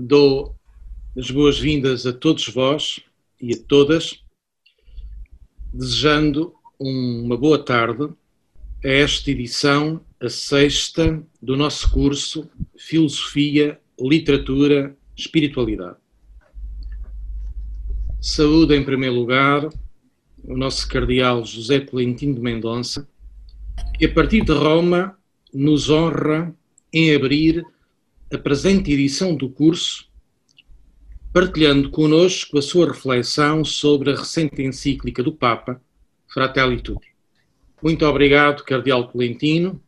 dou as boas-vindas a todos vós e a todas, desejando uma boa tarde a esta edição, a sexta, do nosso curso Filosofia, Literatura, Espiritualidade. Saúde em primeiro lugar o nosso cardeal José Tolentino de Mendonça, que a partir de Roma nos honra em abrir a presente edição do curso, partilhando conosco a sua reflexão sobre a recente encíclica do Papa, Fratelli Tutti. Muito obrigado, Cardeal Tolentino,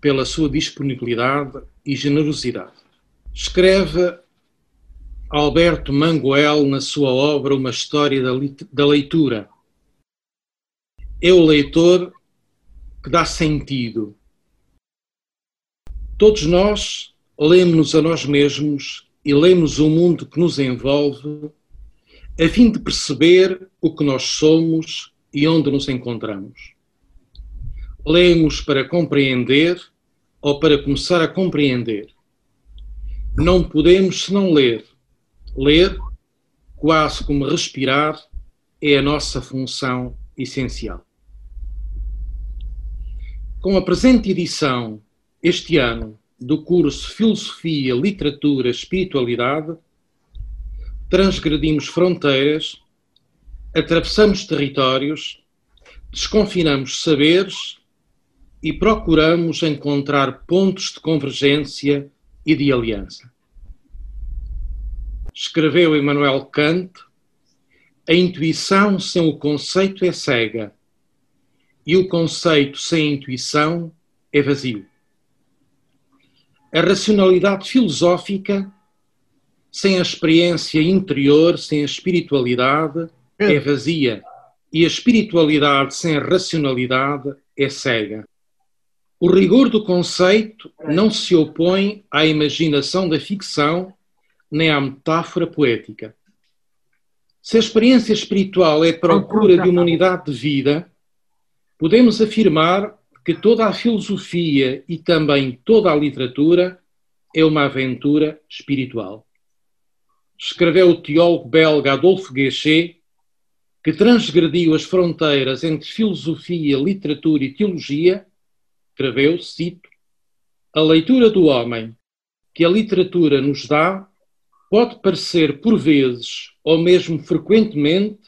pela sua disponibilidade e generosidade. Escreve Alberto Manguel na sua obra Uma História da Leitura. É o leitor que dá sentido. Todos nós lemos-nos a nós mesmos e lemos o mundo que nos envolve, a fim de perceber o que nós somos e onde nos encontramos. Lemos para compreender ou para começar a compreender. Não podemos senão ler. Ler, quase como respirar, é a nossa função essencial. Com a presente edição, este ano, do curso Filosofia, Literatura, Espiritualidade, transgredimos fronteiras, atravessamos territórios, desconfinamos saberes e procuramos encontrar pontos de convergência e de aliança. Escreveu Emmanuel Kant: a intuição sem o conceito é cega e o conceito sem intuição é vazio. A racionalidade filosófica, sem a experiência interior, sem a espiritualidade, é vazia. E a espiritualidade sem a racionalidade é cega. O rigor do conceito não se opõe à imaginação da ficção nem à metáfora poética. Se a experiência espiritual é procura de uma unidade de vida, podemos afirmar que toda a filosofia e também toda a literatura é uma aventura espiritual. Escreveu o teólogo belga Adolfo Guéchet, que transgrediu as fronteiras entre filosofia, literatura e teologia, escreveu, cito, a leitura do homem que a literatura nos dá pode parecer por vezes, ou mesmo frequentemente,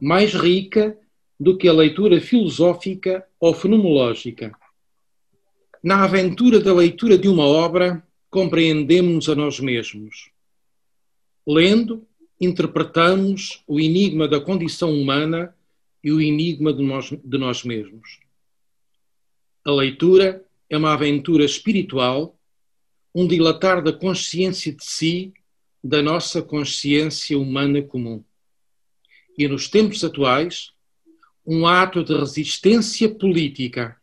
mais rica do que a leitura filosófica ou fenomenológica. Na aventura da leitura de uma obra, compreendemos a nós mesmos. Lendo, interpretamos o enigma da condição humana e o enigma de nós, de nós mesmos. A leitura é uma aventura espiritual, um dilatar da consciência de si, da nossa consciência humana comum. E nos tempos atuais, um ato de resistência política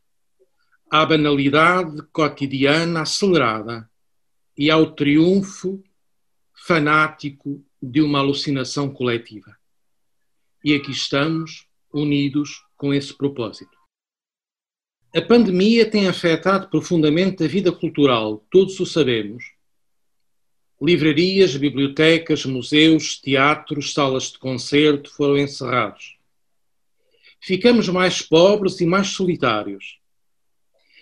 à banalidade cotidiana acelerada e ao triunfo fanático de uma alucinação coletiva. E aqui estamos, unidos com esse propósito. A pandemia tem afetado profundamente a vida cultural, todos o sabemos. Livrarias, bibliotecas, museus, teatros, salas de concerto foram encerrados ficamos mais pobres e mais solitários.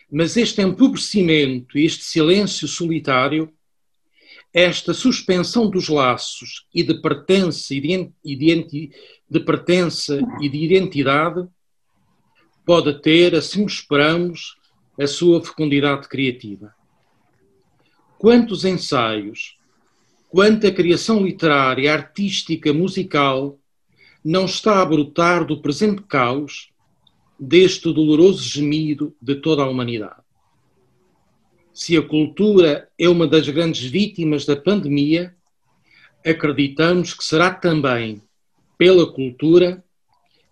Mas este empobrecimento, este silêncio solitário, esta suspensão dos laços e de pertença e de, de, pertença e de identidade pode ter, assim esperamos, a sua fecundidade criativa. Quantos ensaios, quanta criação literária, artística, musical não está a brotar do presente caos, deste doloroso gemido de toda a humanidade. Se a cultura é uma das grandes vítimas da pandemia, acreditamos que será também pela cultura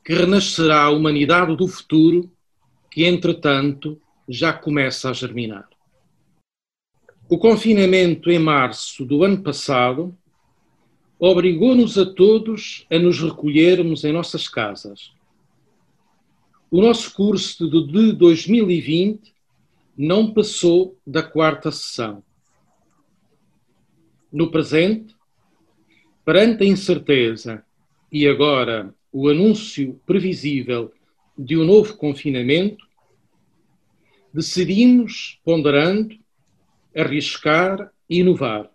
que renascerá a humanidade do futuro, que entretanto já começa a germinar. O confinamento em março do ano passado obrigou-nos a todos a nos recolhermos em nossas casas. O nosso curso de 2020 não passou da quarta sessão. No presente, perante a incerteza e agora o anúncio previsível de um novo confinamento, decidimos, ponderando, arriscar e inovar.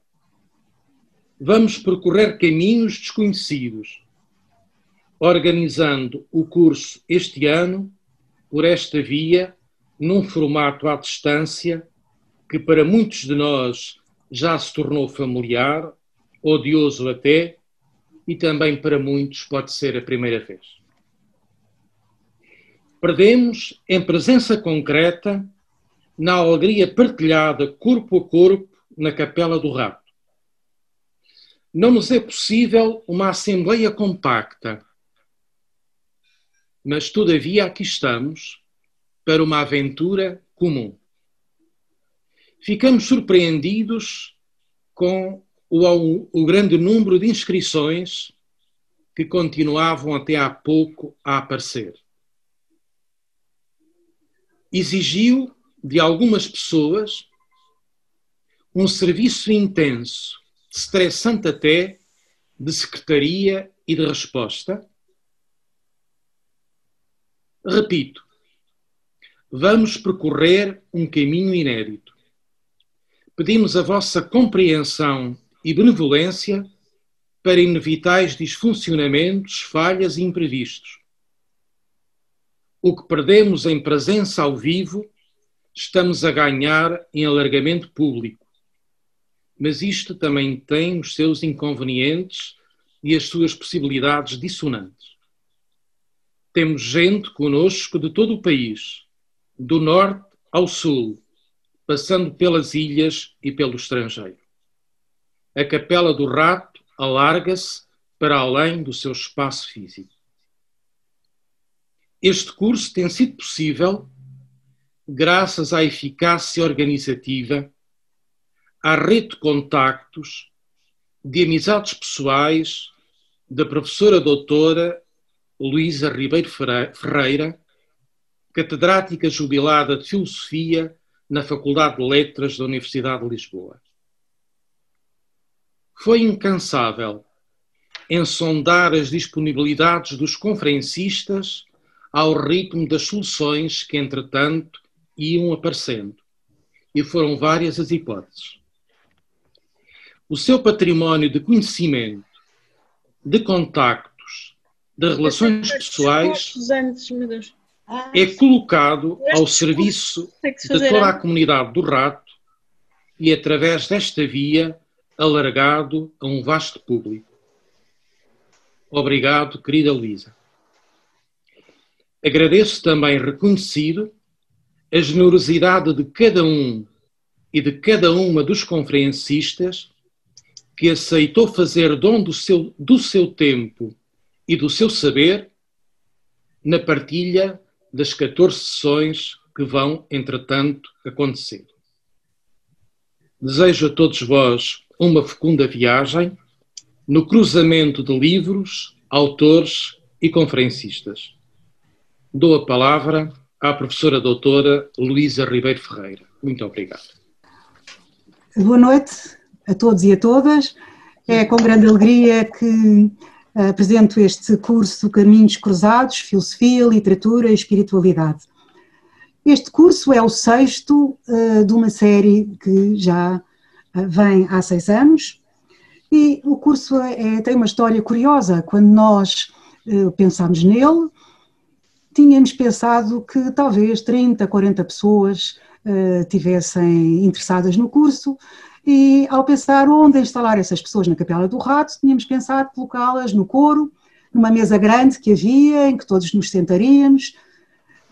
Vamos percorrer caminhos desconhecidos, organizando o curso este ano por esta via, num formato à distância que para muitos de nós já se tornou familiar, odioso até, e também para muitos pode ser a primeira vez. Perdemos em presença concreta, na alegria partilhada corpo a corpo na Capela do Rato. Não nos é possível uma assembleia compacta, mas todavia aqui estamos para uma aventura comum. Ficamos surpreendidos com o, o grande número de inscrições que continuavam até há pouco a aparecer exigiu de algumas pessoas um serviço intenso, estressante até, de secretaria e de resposta. Repito, vamos percorrer um caminho inédito. Pedimos a vossa compreensão e benevolência para inevitáveis disfuncionamentos, falhas e imprevistos o que perdemos em presença ao vivo, estamos a ganhar em alargamento público. Mas isto também tem os seus inconvenientes e as suas possibilidades dissonantes. Temos gente conosco de todo o país, do norte ao sul, passando pelas ilhas e pelo estrangeiro. A Capela do Rato alarga-se para além do seu espaço físico. Este curso tem sido possível graças à eficácia organizativa, à rede de contactos, de amizades pessoais da professora doutora Luísa Ribeiro Ferreira, catedrática jubilada de Filosofia na Faculdade de Letras da Universidade de Lisboa. Foi incansável em sondar as disponibilidades dos conferencistas ao ritmo das soluções que, entretanto, iam aparecendo. E foram várias as hipóteses. O seu património de conhecimento, de contactos, de relações pessoais é colocado ao serviço de toda a comunidade do rato e, através desta via, alargado a um vasto público. Obrigado, querida Luísa. Agradeço também reconhecido a generosidade de cada um e de cada uma dos conferencistas que aceitou fazer dom do seu, do seu tempo e do seu saber na partilha das 14 sessões que vão, entretanto, acontecer. Desejo a todos vós uma fecunda viagem no cruzamento de livros, autores e conferencistas. Dou a palavra à professora doutora Luísa Ribeiro Ferreira. Muito obrigado. Boa noite a todos e a todas. É com grande alegria que eh, apresento este curso Caminhos Cruzados, Filosofia, Literatura e Espiritualidade. Este curso é o sexto uh, de uma série que já uh, vem há seis anos e o curso é, é tem uma história curiosa. Quando nós pensámos nele, tínhamos pensado que talvez 30, 40 pessoas tivessem interessadas no curso e ao pensar onde instalar essas pessoas na Capela do Rato, tínhamos pensado colocá-las no coro, numa mesa grande que havia, em que todos nos sentaríamos,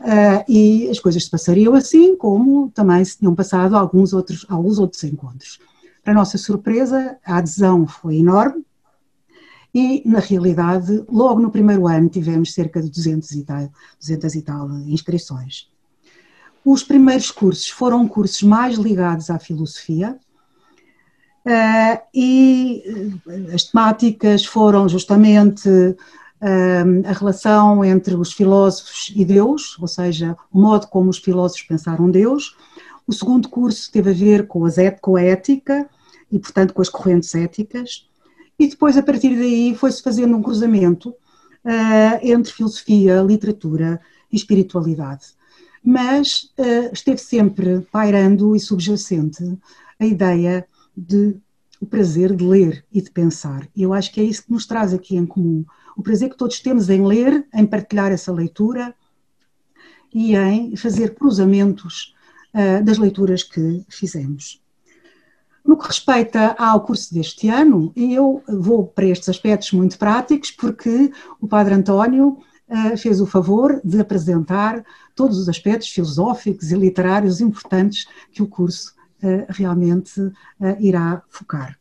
uh, e as coisas se passariam assim, como também se tinham passado alguns outros, alguns outros encontros. Para nossa surpresa, a adesão foi enorme, e, na realidade, logo no primeiro ano tivemos cerca de 200 e tal, 200 e tal inscrições. Os primeiros cursos foram cursos mais ligados à filosofia, Uh, e eh, as temáticas foram justamente uh, a relação entre os filósofos e Deus, ou seja, o modo como os filósofos pensaram Deus. O segundo curso teve a ver com, as, com a ética e, portanto, com as correntes éticas. E depois, a partir daí, foi-se fazendo um cruzamento uh, entre filosofia, literatura e espiritualidade. Mas esteve sempre pairando e subjacente a ideia de o prazer de ler e de pensar. E eu acho que é isso que nos traz aqui em comum. O prazer que todos temos em ler, em partilhar essa leitura e em fazer cruzamentos uh, das leituras que fizemos. No que respeita ao curso deste ano, eu vou para estes aspectos muito práticos, porque o Padre António uh, fez o favor de apresentar todos os aspectos filosóficos e literários importantes que o curso realmente uh, irá focar.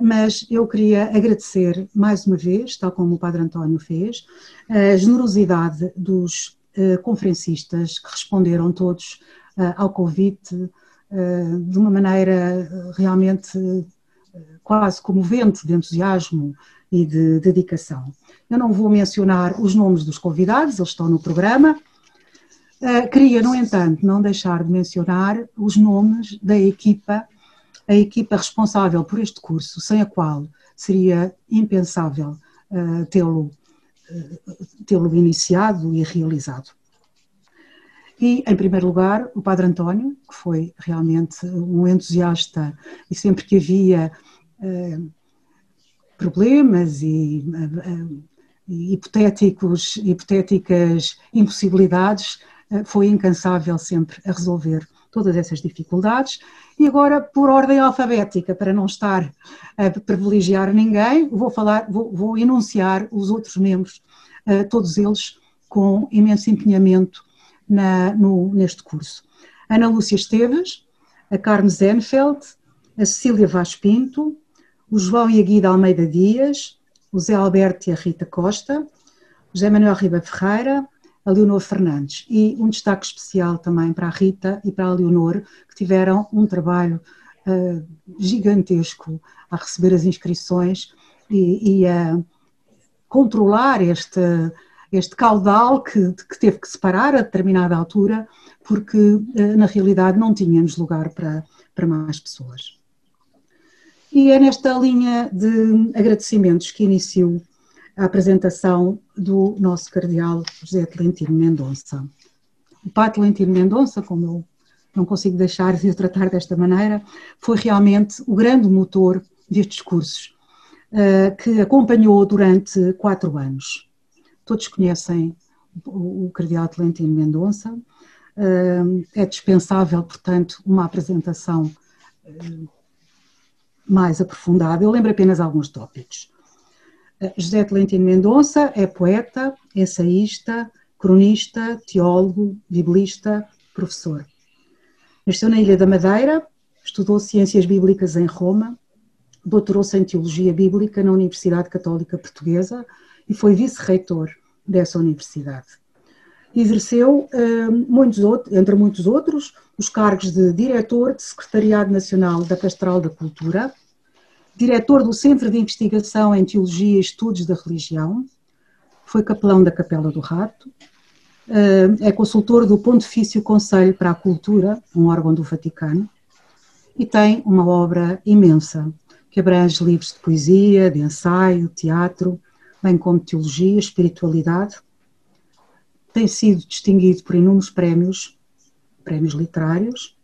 mas eu queria agradecer mais uma vez, tal como o Padre António fez, a generosidade dos conferencistas que responderam todos ao convite eh, de uma maneira eh, realmente eh, quase comovente de entusiasmo e de dedicação. Eu não vou mencionar os nomes dos convidados, eles estão no programa. Queria, no entanto, não deixar de mencionar os nomes da equipa, a equipa responsável por este curso, sem a qual seria impensável tê-lo tê-lo iniciado e realizado. E, em primeiro lugar, o Padre António, que foi realmente um entusiasta e sempre que havia uh, problemas e, uh, hipotéticos, hipotéticas impossibilidades, uh, foi incansável sempre a resolver todas essas dificuldades. E agora, por ordem alfabética, para não estar a privilegiar ninguém, vou falar, vou, vou enunciar os outros membros, todos eles com imenso empenhamento na, no, neste curso. Ana Lúcia Esteves, a Carmen Zenfeld, a Cecília Vaz Pinto, o João e a Guida Almeida Dias, o Zé Alberto e a Rita Costa, o José Manuel Riba Ferreira, a Leonor Fernandes. E um destaque especial também para a Rita e para a Leonor, que tiveram um trabalho uh, gigantesco a receber as inscrições e, e a controlar este, este caudal que, que teve que separar a determinada altura, porque eh, na realidade não tínhamos lugar para, para mais pessoas. E é nesta linha de agradecimentos que inicio a apresentação do nosso cardeal José Tolentino Mendonça. O Padre Tolentino Mendonça, como eu não consigo deixar de o tratar desta maneira, foi realmente o grande motor destes cursos, eh, que acompanhou durante quatro anos todos conhecem o, Cardeal Tolentino Mendonça. É dispensável, portanto, uma apresentação mais aprofundada. Eu lembro apenas alguns tópicos. José Tolentino Mendonça é poeta, ensaísta, cronista, teólogo, biblista, professor. Nasceu na Ilha da Madeira, estudou Ciências Bíblicas em Roma, doutorou-se em Teologia Bíblica na Universidade Católica Portuguesa, e foi vice-reitor dessa universidade. Exerceu, eh, muitos outros, entre muitos outros, os cargos de diretor de Secretariado Nacional da Pastoral da Cultura, diretor do Centro de Investigação em Teologia e Estudos da Religião, foi capelão da Capela do Rato, eh, é consultor do Pontifício Conselho para a Cultura, um órgão do Vaticano, e tem uma obra imensa que abrange livros de poesia, de ensaio, teatro, bem como teologia, espiritualidade. Tem sido distinguido por inúmeros prémios, prémios literários.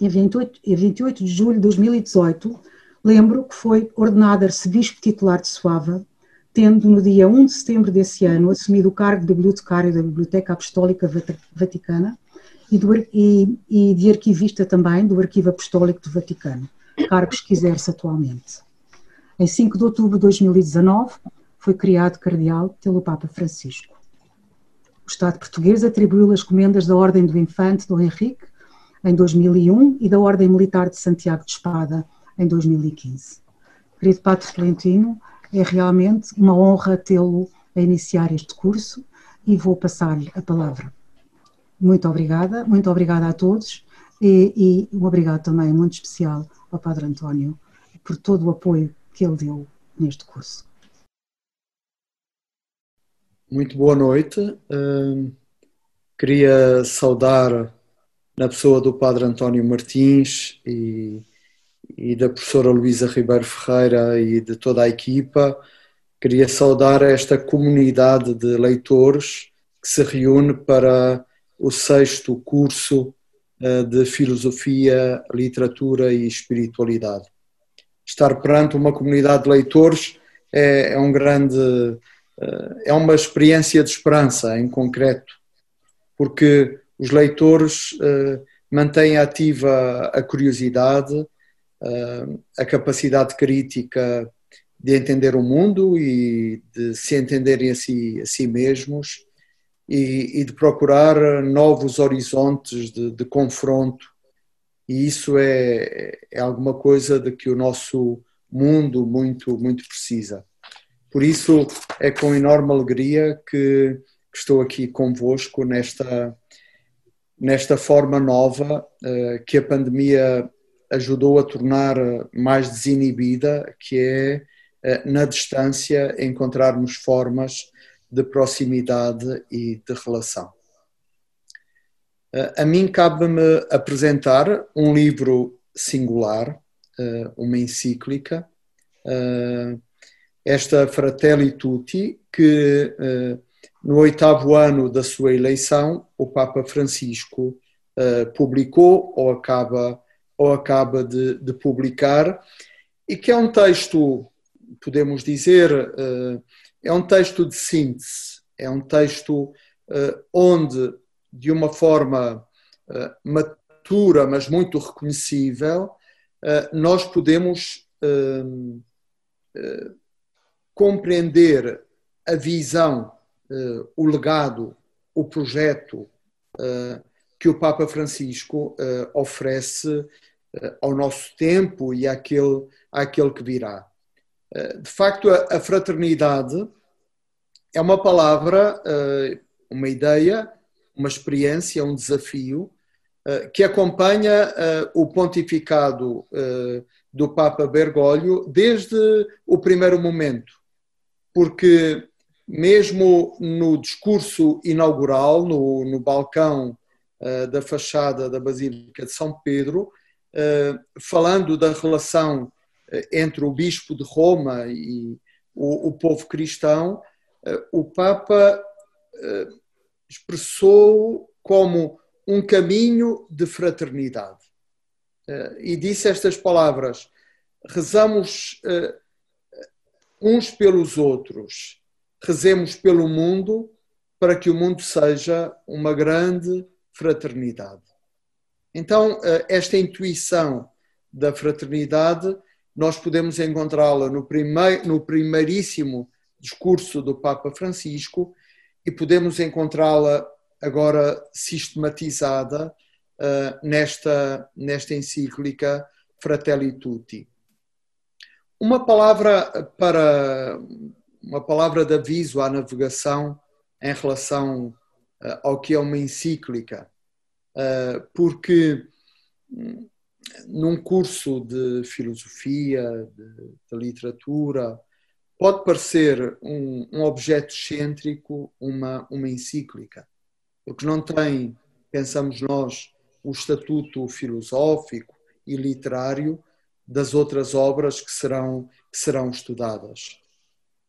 E a 28, 28 de julho de 2018, lembro que foi ordenado arcebispo titular de Suava, tendo no dia 1 de setembro desse ano assumido o cargo de bibliotecário da Biblioteca Apostólica Vaticana e, do, e, e de arquivista também do Arquivo Apostólico do Vaticano, cargos que exerce atualmente. Em 5 de outubro de 2019, foi criado cardeal pelo Papa Francisco. O Estado português atribuiu as comendas da Ordem do Infante Dom Henrique em 2001 e da Ordem Militar de Santiago de Espada em 2015. Querido Padre Florentino, é realmente uma honra tê-lo a iniciar este curso e vou passar-lhe a palavra. Muito obrigada, muito obrigada a todos e, e um obrigado também muito especial ao Padre António por todo o apoio que ele deu neste curso. Muito boa noite. queria saudar na pessoa do Padre António Martins e, e da professora Luísa Ribeiro Ferreira e de toda a equipa, queria saudar esta comunidade de leitores que se reúne para o sexto curso eh, de Filosofia, Literatura e Espiritualidade. Estar perante uma comunidade de leitores é, é um grande, eh, é uma experiência de esperança em concreto, porque os leitores eh, mantêm ativa a curiosidade, a capacidade crítica de entender o mundo e de se entenderem a si, a si mesmos e, e de procurar novos horizontes de, de, confronto. E isso é, é alguma coisa de que o nosso mundo muito, muito precisa. Por isso é com enorme alegria que, que estou aqui convosco nesta, nesta forma nova uh, que a pandemia ajudou a tornar mais desinibida, que é, uh, na distância, encontrarmos formas de proximidade e de relação. A mim cabe-me apresentar um livro singular, uma encíclica, esta Fratelli Tutti, que no oitavo ano da sua eleição, o Papa Francisco publicou ou acaba, ou acaba de, de publicar, e que é um texto, podemos dizer, é um texto de síntese, é um texto uh, onde, de uma forma uh, matura, mas muito reconhecível, nós podemos compreender a visão, o legado, o projeto que o Papa Francisco oferece ao nosso tempo e àquele, àquele que virá. Eh, de facto, a fraternidade é uma palavra, eh, uma ideia, uma experiência, um desafio eh, que acompanha o pontificado do Papa Bergoglio desde o primeiro momento, porque mesmo no discurso inaugural, no, no balcão da fachada da Basílica de São Pedro, falando da relação entre o bispo de Roma e o, o povo cristão, eh, o Papa expressou como um caminho de fraternidade. E disse estas palavras: rezamos uns pelos outros, rezemos pelo mundo para que o mundo seja uma grande fraternidade. Então, esta intuição da fraternidade nós podemos encontrá-la no, primeir, no primeiríssimo discurso do Papa Francisco e podemos encontrá-la agora sistematizada uh, nesta, nesta encíclica Fratelli Tutti. Uma palavra para uma palavra de aviso à navegação em relação uh, ao que é uma encíclica, porque num curso de filosofia, de, de literatura, pode parecer um, um, objeto excêntrico, uma, uma encíclica, porque não tem, pensamos nós, o estatuto filosófico e literário das outras obras que serão, que serão estudadas.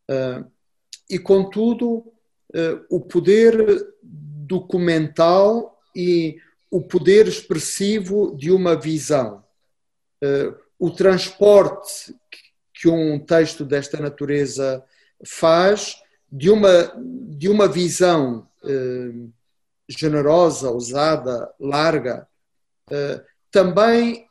Uh, e, contudo, uh, o poder documental e o poder expressivo de uma visão. Uh, o transporte que um texto desta natureza faz de uma, de uma visão uh, generosa, ousada, larga, uh, também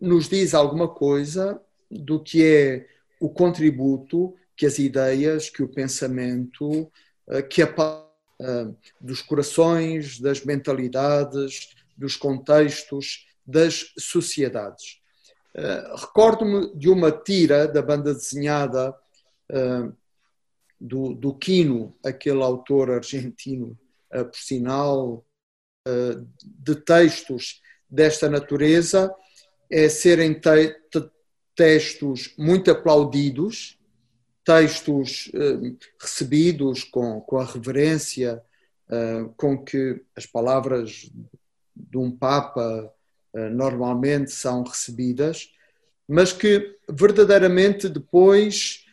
nos diz alguma coisa do que é o contributo que as ideias, que o pensamento, que a dos corações, das mentalidades, dos contextos, das sociedades. Uh, Recordo-me de uma tira da banda desenhada uh, do, do Quino, aquele autor argentino, uh, por sinal, de textos desta natureza, é serem te te textos muito aplaudidos, textos recebidos com, com a reverência com que as palavras de um Papa eh, normalmente são recebidas, mas que verdadeiramente depois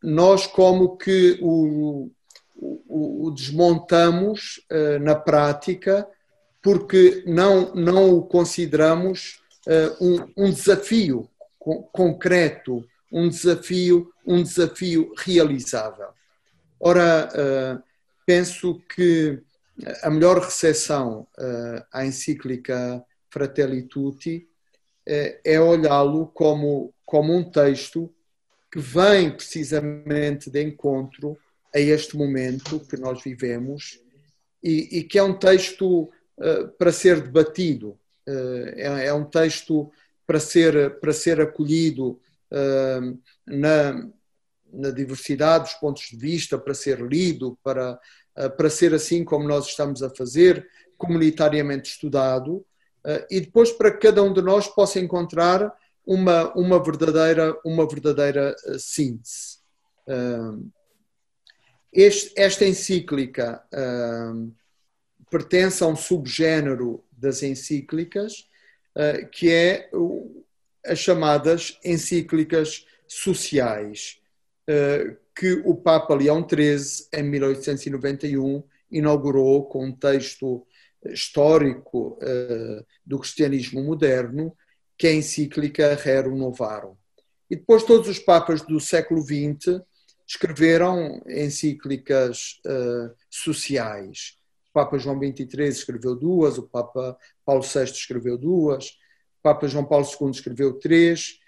nós como que o, o, o desmontamos na prática porque não, não o consideramos um, um desafio concreto, um desafio, um desafio realizável. Ora, penso que a melhor recepção à encíclica Fratelli Tutti é olhá-lo como, como um texto que vem precisamente de encontro a este momento que nós vivemos e, e que é um texto uh, para ser debatido, é, é, um texto para ser, para ser acolhido na, na diversidade dos pontos de vista, para ser lido, para, para ser assim como nós estamos a fazer, comunitariamente estudado, e depois para que cada um de nós possa encontrar uma, uma verdadeira, uma verdadeira uh, síntese. Esta encíclica pertence a um subgénero das encíclicas, que é as chamadas encíclicas sociais, que o Papa Leão XIII, em 1891, inaugurou com um texto histórico do cristianismo moderno, que é a encíclica Rerum Novarum. E depois todos os papas do século XX escreveram encíclicas uh, sociais. O Papa João XXIII escreveu duas, o Papa Paulo VI escreveu duas, o Papa João Paulo II escreveu três,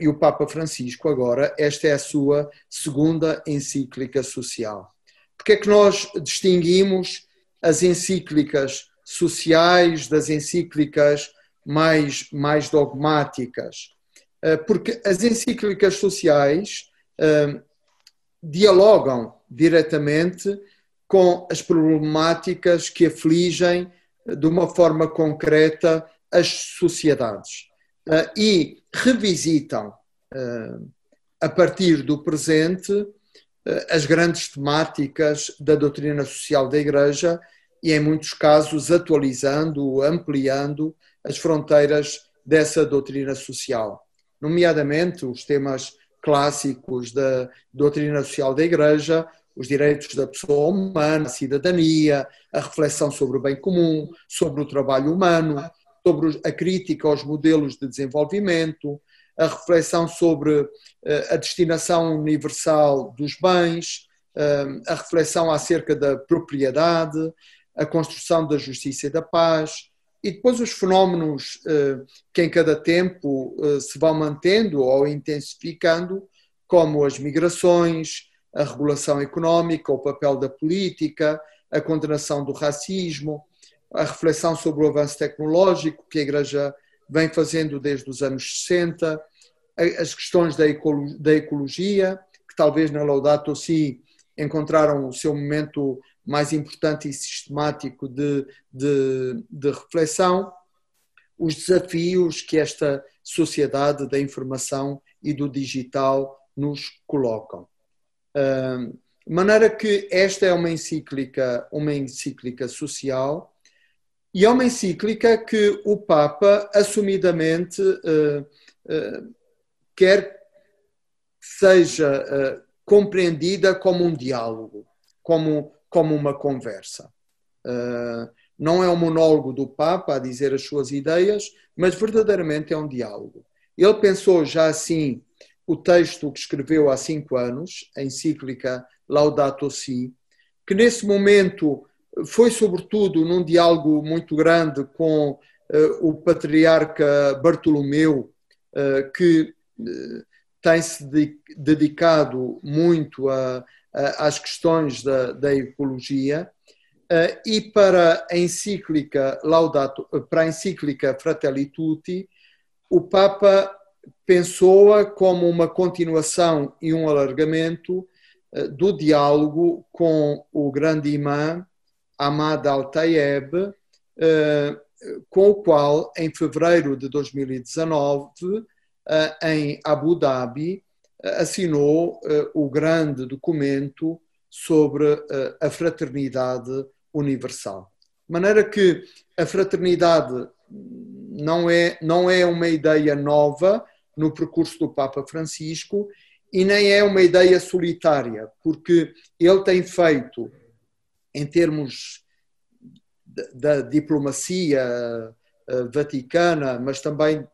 e o Papa Francisco agora, esta é a sua segunda encíclica social. Porque é que nós distinguimos as encíclicas sociais das encíclicas mais, mais dogmáticas, eh, porque as encíclicas sociais uh, dialogam diretamente com as problemáticas que afligem eh, de uma forma concreta as sociedades e revisitam uh, a partir do presente as grandes temáticas da doutrina social da Igreja e, em muitos casos, atualizando, ampliando as fronteiras dessa doutrina social, nomeadamente os temas clássicos da doutrina social da Igreja, os direitos da pessoa humana, a cidadania, a reflexão sobre o bem comum, sobre o trabalho humano, sobre a crítica aos modelos de desenvolvimento, a reflexão sobre eh, a destinação universal dos bens, eh, a reflexão acerca da propriedade, a construção da justiça e da paz, e depois os fenómenos eh, que em cada tempo se vão mantendo ou intensificando, como as migrações, a regulação económica, o papel da política, a condenação do racismo, a reflexão sobre o avanço tecnológico que a Igreja vem fazendo desde os anos 60, as questões da ecologia, que talvez na Laudato Si encontraram o seu momento mais importante e sistemático de, de, de reflexão, os desafios que esta sociedade da informação e do digital nos colocam. De maneira que esta é uma encíclica, uma encíclica social e é uma encíclica que o Papa assumidamente uh, uh, quer que seja uh, compreendida como um diálogo, como como uma conversa. Não é um monólogo do Papa a dizer as suas ideias, mas verdadeiramente é um diálogo. Ele pensou já assim o texto que escreveu há cinco anos, a encíclica Laudato Si, que nesse momento foi sobretudo num diálogo muito grande com uh, o patriarca Bartolomeu, uh, que uh, tem-se de, dedicado muito a, às questões da, da ecologia e para a encíclica Laudato, para a encíclica Fratelli Tutti, o Papa pensou-a como uma continuação e um alargamento do diálogo com o grande imã Ahmad Al-Tayeb, com o qual, em fevereiro de 2019, em Abu Dhabi, assinou uh, o grande documento sobre a fraternidade universal. De maneira que a fraternidade não é, não é uma ideia nova, no percurso do Papa Francisco e nem é uma ideia solitária, porque ele tem feito, em termos da diplomacia eh, vaticana, mas também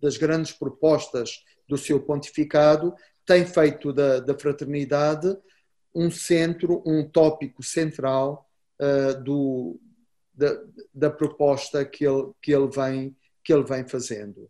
das grandes propostas do seu pontificado, tem feito da, da fraternidade um centro, um tópico central uh, do, da, da, proposta que ele, que, ele vem, que ele vem fazendo.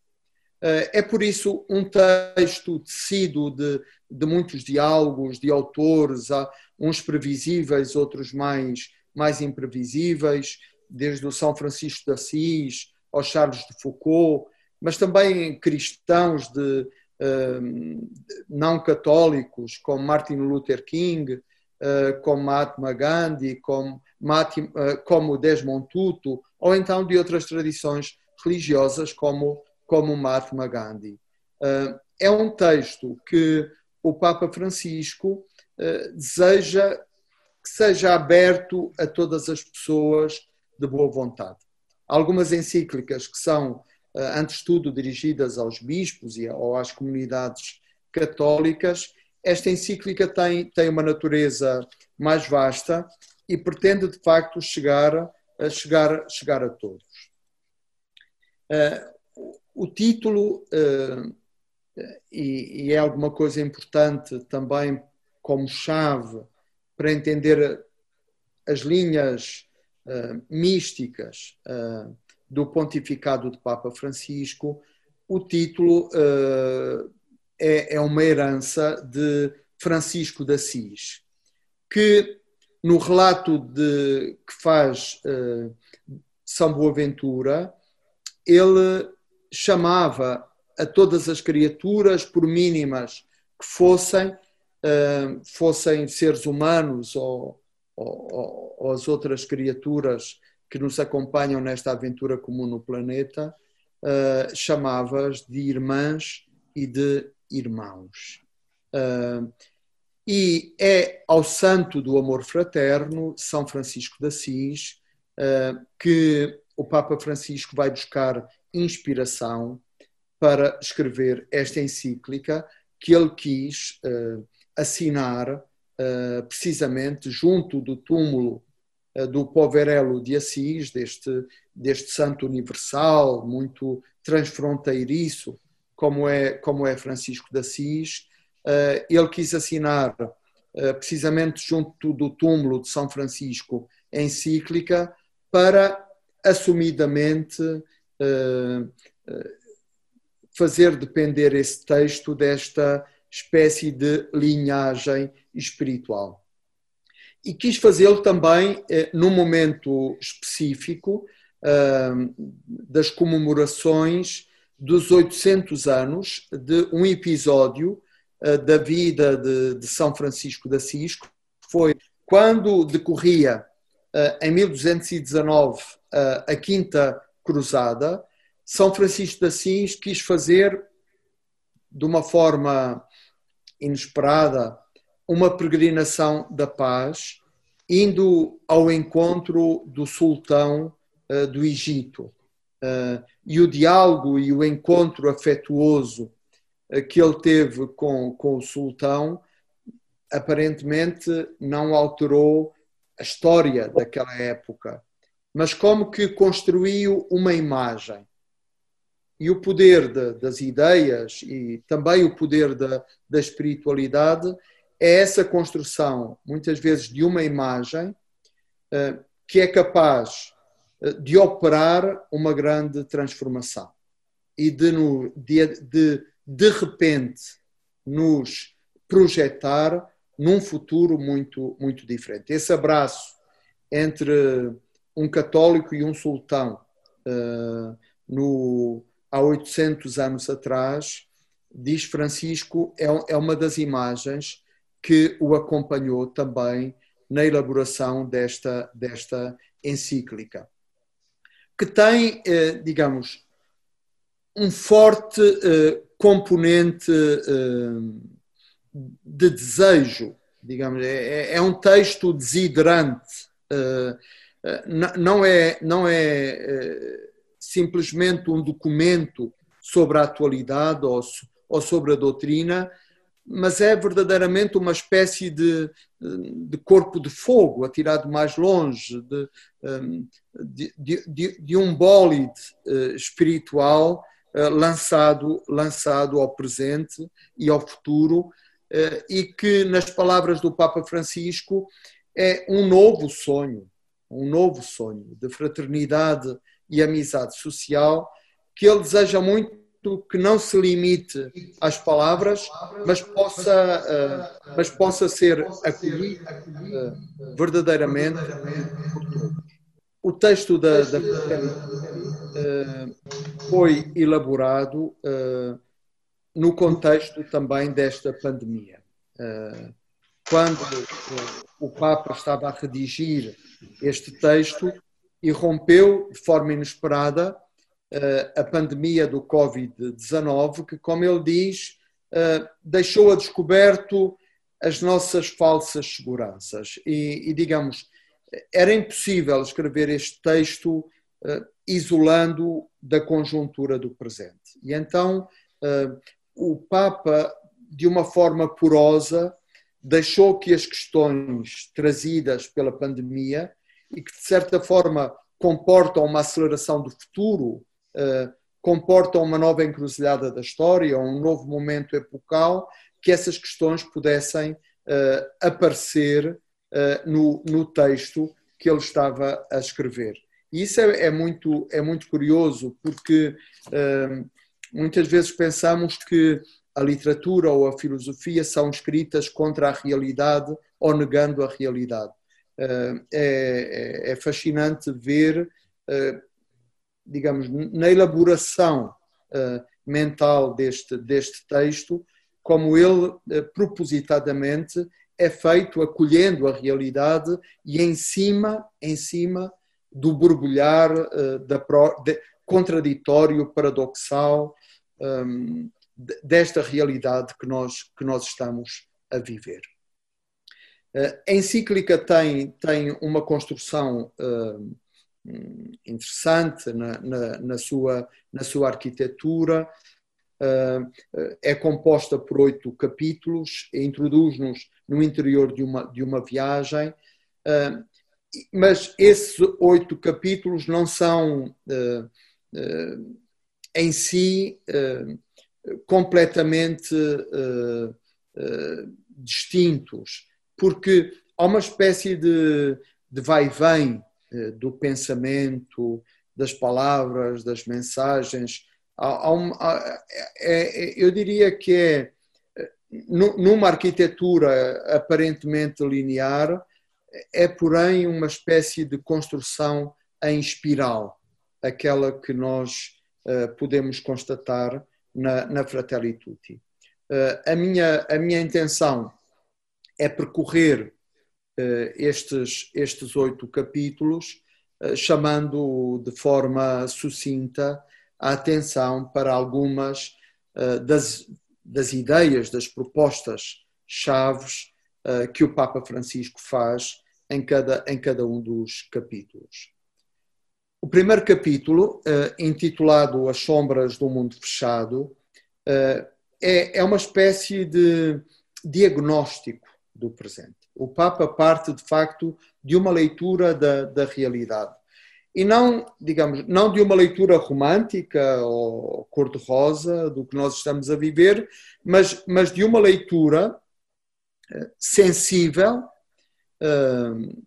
Uh, é por isso um texto tecido de, de muitos diálogos, de autores, uns previsíveis, outros mais, mais imprevisíveis, desde o São Francisco de Assis ao Charles de Foucault, mas também cristãos de, uh, não católicos, como Martin Luther King, uh, como Mahatma Gandhi, como, uh, como Desmond Tutu, ou então de outras tradições religiosas, como, como Mahatma Gandhi. é um texto que o Papa Francisco deseja que seja aberto a todas as pessoas de boa vontade. Algumas encíclicas que são eh, antes de tudo dirigidas aos bispos e ou às comunidades católicas, esta encíclica tem, tem uma natureza mais vasta e pretende de facto chegar a, chegar, chegar a todos. O título, e, é alguma coisa importante também como chave para entender as linhas uh, místicas do pontificado de Papa Francisco, o título uh, é, é, uma herança de Francisco de Assis, que no relato de, que faz uh, São Boaventura, ele chamava a todas as criaturas, por mínimas que fossem, uh, fossem seres humanos ou, ou, ou, as outras criaturas que nos acompanham nesta aventura comum no planeta, uh, chamavas de irmãs e de irmãos. Uh, e é ao santo do amor fraterno, São Francisco de Assis, uh, que o Papa Francisco vai buscar inspiração para escrever esta encíclica que ele quis assinar precisamente junto do túmulo eh, do Poverello de Assis, deste, deste santo universal, muito transfronteiriço, como é, como é Francisco de Assis. Eh, ele quis assinar, precisamente junto do túmulo de São Francisco, encíclica para assumidamente fazer depender esse texto desta espécie de linhagem espiritual. E quis fazê-lo também eh, num momento específico uh, das comemorações dos 800 anos de um episódio uh, da vida de, de, São Francisco de Assis, que foi quando decorria uh, em 1219 a Quinta Cruzada, São Francisco de Assis quis fazer de uma forma inesperada uma peregrinação da paz, indo ao encontro do sultão uh, do Egito. Uh, e o diálogo e o encontro afetuoso uh, que ele teve com, com o sultão aparentemente não alterou a história daquela época, mas como que construiu uma imagem. E o poder de, das ideias e também o poder da, da espiritualidade é essa construção, muitas vezes, de uma imagem uh, que é capaz uh, de operar uma grande transformação e de, de, de, de repente, nos projetar num futuro muito, muito diferente. Esse abraço entre um católico e um sultão uh, no, há 800 anos atrás, diz Francisco, é, é uma das imagens que o acompanhou também na elaboração desta, desta encíclica, que tem, eh, digamos, um forte eh, componente eh, de desejo, digamos, é, é, é um texto desiderante, não é, não é simplesmente um documento sobre a atualidade ou, ou sobre a doutrina, mas é verdadeiramente uma espécie de, de corpo de fogo atirado mais longe, de, de, de, de um bólide eh, espiritual eh, lançado, lançado ao presente e ao futuro, eh, e que, nas palavras do Papa Francisco, é um novo sonho, um novo sonho de fraternidade e amizade social que ele deseja muito que não se limite às palavras, mas possa, uh, mas possa ser acolhido uh, verdadeiramente por todos. O texto da, da uh, foi elaborado no contexto também desta pandemia. quando o Papa estava a redigir este texto, irrompeu de forma inesperada a pandemia do Covid-19, que, como ele diz, deixou a descoberto as nossas falsas seguranças. E, e, digamos, era impossível escrever este texto isolando da conjuntura do presente. E então o Papa, de uma forma porosa, deixou que as questões trazidas pela pandemia e que, de certa forma, comportam uma aceleração do futuro uh, comportam uma nova encruzilhada da história, um novo momento epocal, que essas questões pudessem uh, aparecer uh, no, no texto que ele estava a escrever. E isso é, é muito, é muito curioso, porque muitas vezes pensamos que a literatura ou a filosofia são escritas contra a realidade ou negando a realidade. É, é, é fascinante ver digamos, na elaboração uh, mental deste, deste texto, como ele propositadamente é feito acolhendo a realidade e em cima, em cima do borbulhar da de, contraditório, paradoxal um, desta realidade que nós, que nós estamos a viver. A encíclica tem, tem uma construção uh, interessante na, na, na, sua, na sua arquitetura. Uh, é composta por oito capítulos, introduz-nos no interior de uma, de uma viagem, mas esses oito capítulos não são em si completamente distintos, porque há uma espécie de, de vai-vem eh, do pensamento, das palavras, das mensagens. Há, há um, há, é, é, eu diria que é eh, numa arquitetura aparentemente linear, é porém uma espécie de construção em espiral, aquela que nós uh, podemos constatar na, na Fratelli Tutti. Uh, a, minha, a minha intenção é percorrer eh, estes, estes oito capítulos, eh, chamando de forma sucinta a atenção para algumas eh, das, das ideias, das propostas chaves que o Papa Francisco faz em cada, em cada um dos capítulos. O primeiro capítulo, intitulado As Sombras do Mundo Fechado, é, é uma espécie de diagnóstico do presente o Papa parte, de facto, de uma leitura da, da realidade. E não, digamos, não de uma leitura romântica ou cor-de-rosa do que nós estamos a viver, mas, mas de uma leitura eh, sensível uh,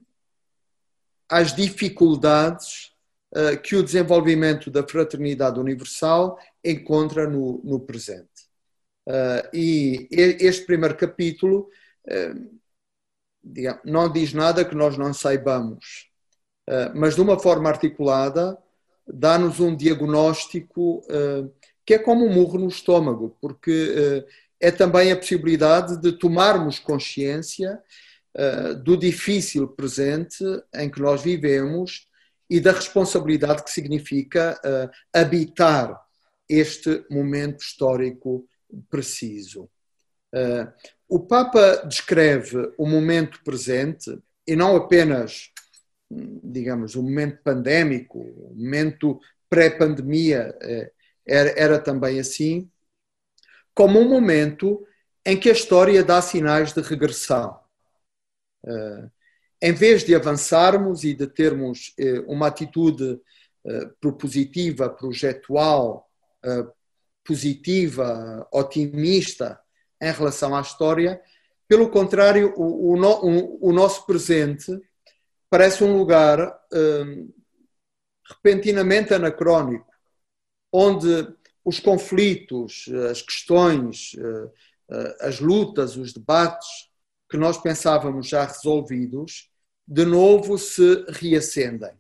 às dificuldades uh, que o desenvolvimento da fraternidade universal encontra no, no presente. Uh, e este primeiro capítulo digamos, não diz nada que nós não saibamos, eh, mas de uma forma articulada dá-nos um diagnóstico eh, que é como um murro no estômago, porque eh, é também a possibilidade de tomarmos consciência do difícil presente em que nós vivemos e da responsabilidade que significa habitar este momento histórico preciso. O Papa descreve o momento presente e não apenas, digamos, o momento pandémico, o momento pré-pandemia. É, era, era também assim, como um momento em que a história dá sinais de regressão. Uh, em vez de avançarmos e de termos uh, uma atitude propositiva, projetual, positiva, otimista em relação à história, pelo contrário, o, o, o nosso presente parece um lugar repentinamente anacrónico, onde os conflitos, as questões, as lutas, os debates que nós pensávamos já resolvidos, de novo se reacendem.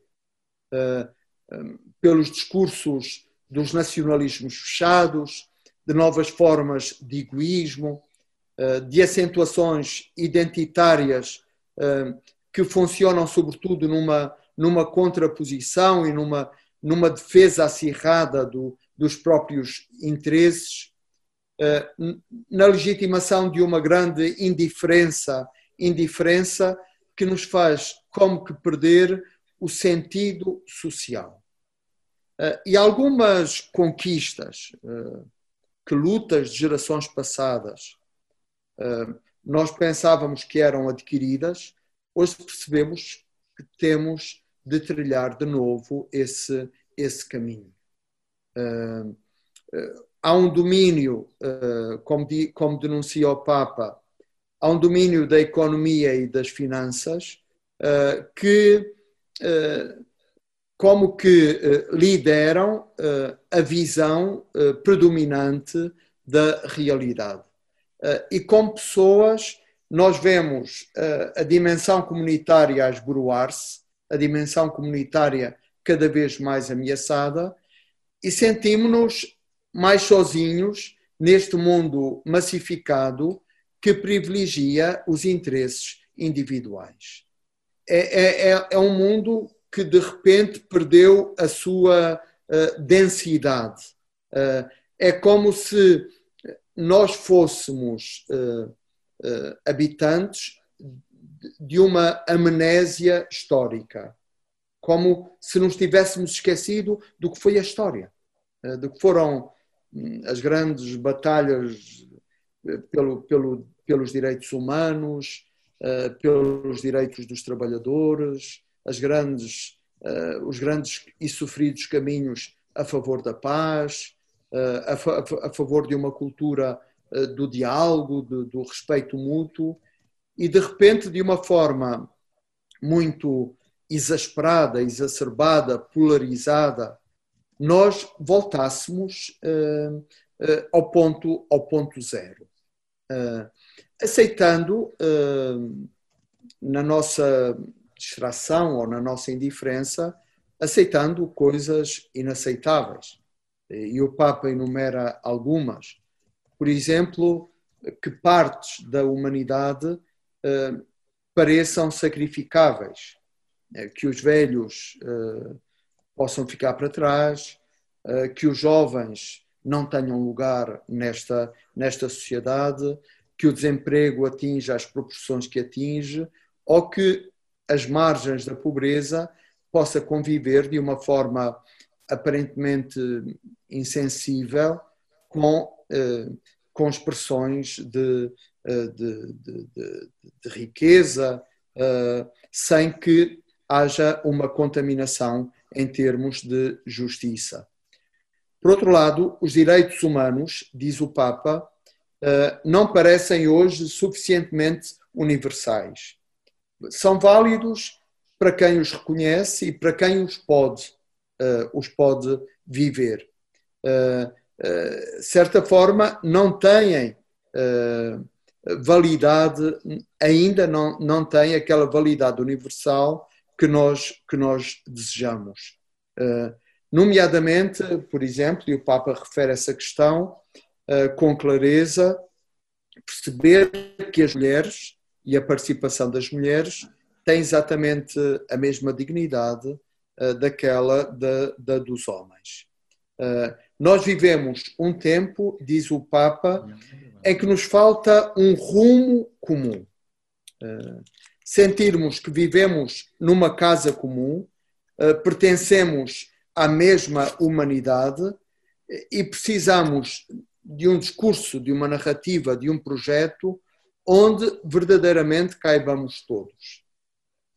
Pelos discursos dos nacionalismos fechados, de novas formas de egoísmo, de acentuações identitárias que funcionam sobretudo numa, numa contraposição e numa, numa defesa acirrada do, dos próprios interesses eh, na legitimação de uma grande indiferença, indiferença que nos faz como que perder o sentido social. Eh, e algumas conquistas, eh, que lutas de gerações passadas nós pensávamos que eram adquiridas, hoje percebemos que temos de trilhar de novo esse, esse caminho. Há um domínio, eh, como, como denuncia o Papa, há um domínio da economia e das finanças eh, que, eh, como que lideram a visão predominante da realidade. E como pessoas, nós vemos a dimensão comunitária a esboroar-se, a dimensão comunitária cada vez mais ameaçada, e sentimos-nos mais sozinhos neste mundo massificado que privilegia os interesses individuais. É, é, é, é um mundo que de repente perdeu a sua uh, densidade. Uh, é como se nós fôssemos uh, habitantes de uma amnésia histórica, como se nos tivéssemos esquecido do que foi a história, do que foram as grandes batalhas pelo, pelo, pelos direitos humanos, pelos direitos dos trabalhadores, as grandes, uh, os grandes e sofridos caminhos a favor da paz, uh, a, fa a, favor de uma cultura do diálogo, do, do respeito mútuo, e de repente, de uma forma muito exasperada, exacerbada, polarizada, nós voltássemos uh, uh, ao, ponto, ao ponto zero. Uh, aceitando, na nossa distração ou na nossa indiferença, aceitando coisas inaceitáveis. E o Papa enumera algumas. Por exemplo, que partes da humanidade pareçam sacrificáveis, que os velhos possam ficar para trás, eh, que os jovens não tenham lugar nesta, nesta sociedade, que o desemprego atinja as proporções que atinge, ou que as margens da pobreza possa conviver de uma forma aparentemente insensível com, eh, com expressões de, eh, de, de, de riqueza, sem que haja uma contaminação em termos de justiça. Por outro lado, os direitos humanos, diz o Papa, eh, não parecem hoje suficientemente universais. São válidos para quem os reconhece e para quem os pode, eh, os pode viver. De eh, certa forma, não têm validade, ainda não, não têm aquela validade universal que nós, que nós desejamos. Uh, nomeadamente, por exemplo, e o Papa refere essa questão uh, com clareza, perceber que as mulheres e a participação das mulheres têm exatamente a mesma dignidade uh, daquela da, da dos homens. nós vivemos um tempo, diz o Papa, em que nos falta um rumo comum sentirmos que vivemos numa casa comum, pertencemos à mesma humanidade e precisamos de um discurso, de uma narrativa, de um projeto onde verdadeiramente caibamos todos.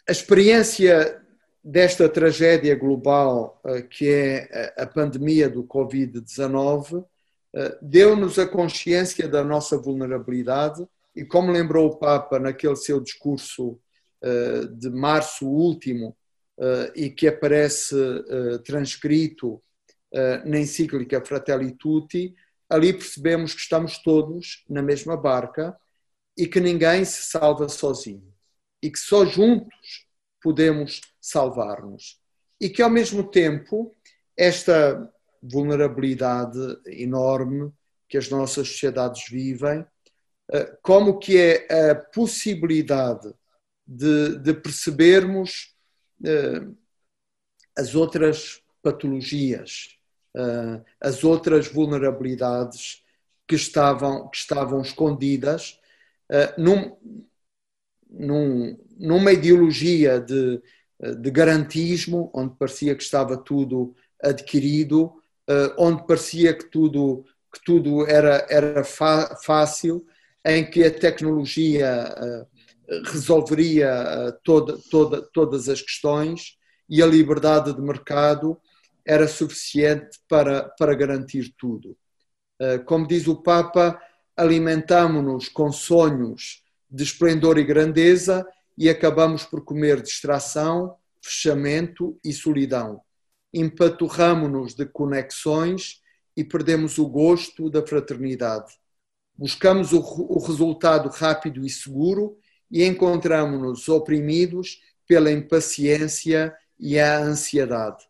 A experiência desta tragédia global, eh, que é a pandemia do Covid-19, eh, deu-nos a consciência da nossa vulnerabilidade e, como lembrou o Papa naquele seu discurso eh, de março último, e que aparece transcrito na encíclica Fratelli Tutti, ali percebemos que estamos todos na mesma barca e que ninguém se salva sozinho e que só juntos podemos salvar-nos. E que, ao mesmo tempo, esta vulnerabilidade enorme que as nossas sociedades vivem, eh, como que é a possibilidade de, de percebermos eh, as outras patologias, eh, as outras vulnerabilidades que estavam, que estavam escondidas num, num, numa ideologia de, de garantismo, onde parecia que estava tudo adquirido, eh, onde parecia que tudo, que tudo era, era fácil, em que a tecnologia eh, resolveria eh, toda, toda, todas as questões e a liberdade de mercado era suficiente para, para garantir tudo. Como diz o Papa, alimentamos-nos com sonhos de esplendor e grandeza e acabamos por comer distração, fechamento e solidão. Empaturramo-nos de conexões e perdemos o gosto da fraternidade. Buscamos o, o resultado rápido e seguro e encontramos-nos oprimidos pela impaciência e a ansiedade.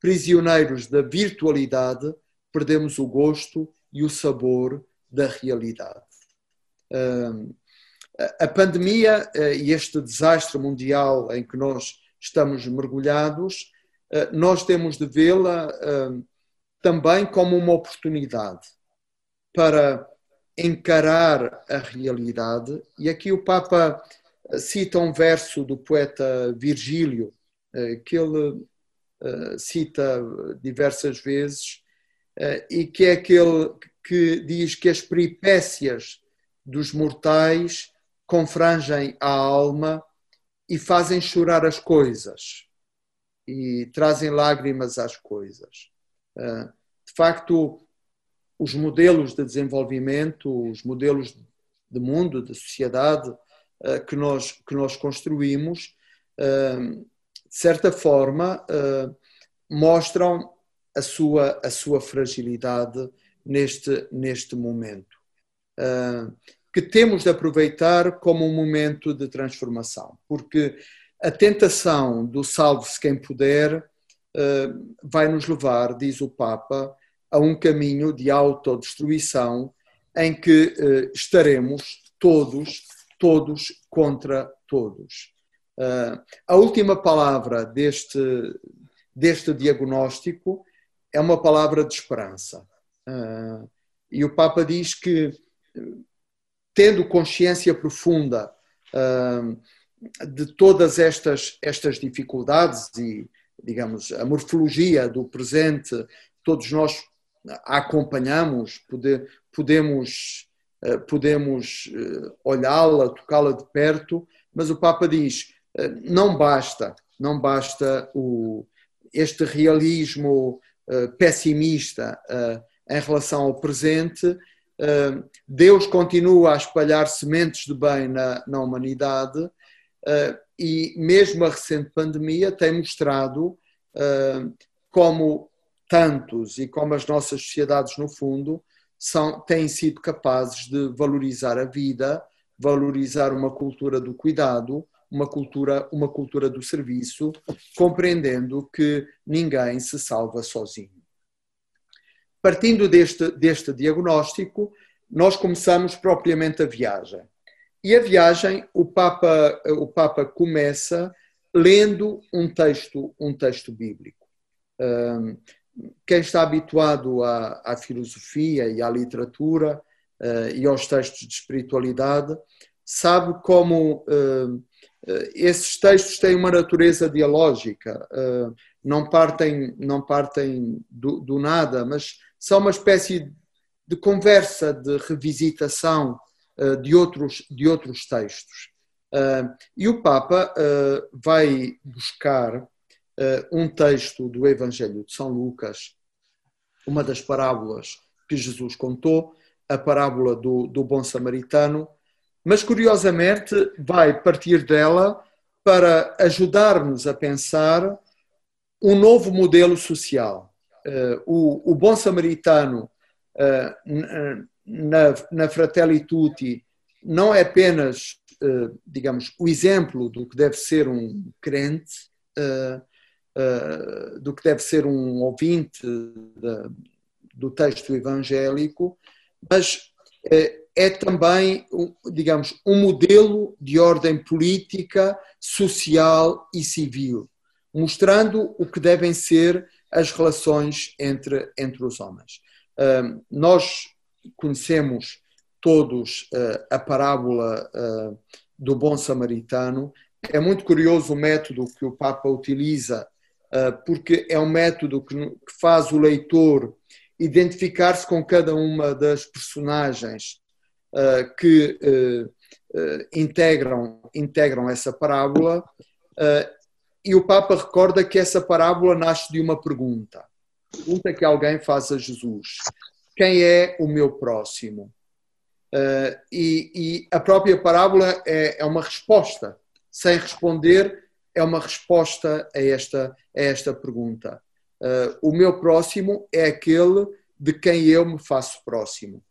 Prisioneiros da virtualidade, perdemos o gosto e o sabor da realidade. A pandemia eh, e este desastre mundial em que nós estamos mergulhados, eh, nós temos de vê-la eh, também como uma oportunidade para encarar a realidade. E aqui o Papa cita um verso do poeta Virgílio, que ele cita diversas vezes, e que é aquele que diz que as peripécias dos mortais confrangem a alma e fazem chorar as coisas e trazem lágrimas às coisas. Ah, de facto, os modelos de desenvolvimento, os modelos de mundo, de sociedade ah, que nós, que nós construímos, ah, de certa forma, mostram a sua, a sua fragilidade neste, neste momento que temos de aproveitar como um momento de transformação, porque a tentação do salve-se quem puder eh, vai nos levar, diz o Papa, a um caminho de autodestruição em que eh, estaremos todos, todos contra todos. A última palavra deste, deste diagnóstico é uma palavra de esperança. E o Papa diz que tendo consciência profunda uh, de todas estas, estas dificuldades e, digamos, a morfologia do presente, todos nós a acompanhamos, poder, podemos, uh, podemos olhá-la, tocá-la de perto, mas o Papa diz: não basta, não basta o, este realismo pessimista em relação ao presente Deus continua a espalhar sementes de bem na, na humanidade ah, e mesmo a recente pandemia tem mostrado como tantos e como as nossas sociedades, no fundo, são, têm sido capazes de valorizar a vida, valorizar uma cultura do cuidado, uma cultura, uma cultura do serviço, compreendendo que ninguém se salva sozinho. Partindo deste, deste diagnóstico, nós começamos propriamente a viagem. E a viagem, o Papa, o Papa começa lendo um texto, um texto bíblico. Quem está habituado à, à filosofia e à literatura uh, e aos textos de espiritualidade sabe como uh, esses textos têm uma natureza dialógica, uh, não partem, não partem do, do nada, mas são uma espécie de conversa, de revisitação de, outros, de outros textos. e o Papa vai buscar um texto do Evangelho de São Lucas, uma das parábolas que Jesus contou, a parábola do, do bom samaritano, mas curiosamente vai partir dela para ajudar-nos a pensar um novo modelo social. O, o, bom samaritano uh, na, na Fratelli Tutti não é apenas, uh, digamos, o exemplo do que deve ser um crente, do que deve ser um ouvinte do texto evangélico, mas é também, digamos, um modelo de ordem política, social e civil, mostrando o que devem ser as relações entre, entre os homens. nós conhecemos todos uh, a parábola uh, do bom samaritano. É muito curioso o método que o Papa utiliza, uh, porque é um método que, que faz o leitor identificar-se com cada uma das personagens uh, que uh, integram, integram essa parábola, e o Papa recorda que essa parábola nasce de uma pergunta. Pergunta que alguém faz a Jesus: Quem é o meu próximo? E, e, a própria parábola é, é uma resposta. Sem responder, é uma resposta a esta, a esta pergunta. Uh, o meu próximo é aquele de quem eu me faço próximo.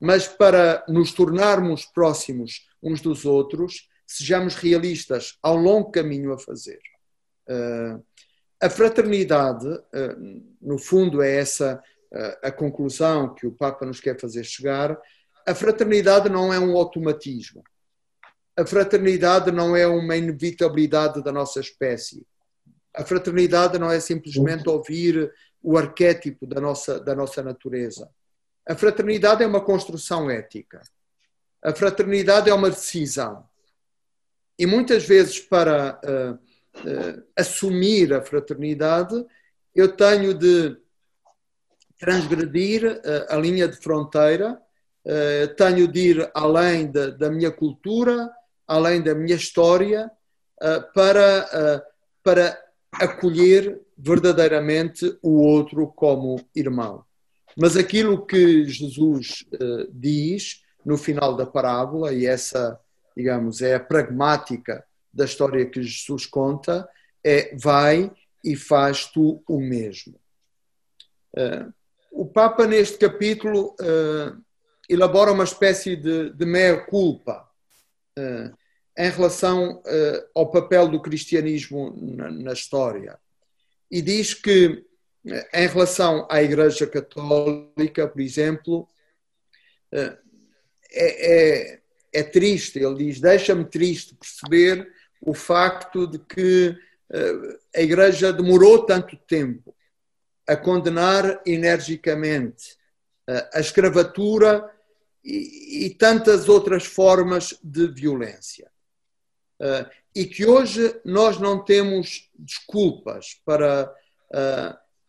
Mas para nos tornarmos próximos uns dos outros, sejamos realistas, há um longo caminho a fazer. Uh, a fraternidade, uh, no fundo, é essa a conclusão que o Papa nos quer fazer chegar. A fraternidade não é um automatismo. A fraternidade não é uma inevitabilidade da nossa espécie a fraternidade não é simplesmente ouvir o arquétipo da nossa, da nossa natureza. A fraternidade é uma construção ética. A fraternidade é uma decisão. E muitas vezes, para uh, assumir a fraternidade, eu tenho de transgredir uh, a linha de fronteira, tenho de ir além da, da, minha cultura, além da minha história, para, para acolher verdadeiramente o outro como irmão. Mas aquilo que Jesus diz no final da parábola, e essa, digamos, é a pragmática da história que Jesus conta, é vai e faz tu o mesmo. Uh, o Papa, neste capítulo, uh, elabora uma espécie de, de meia-culpa em relação ao papel do cristianismo na, na, história. E diz que, eh, em relação à Igreja Católica, por exemplo, é, é, é, triste, ele diz, deixa-me triste perceber o facto de que uh, a Igreja demorou tanto tempo a condenar energicamente a escravatura e, e tantas outras formas de violência. Uh, e que hoje nós não temos desculpas para,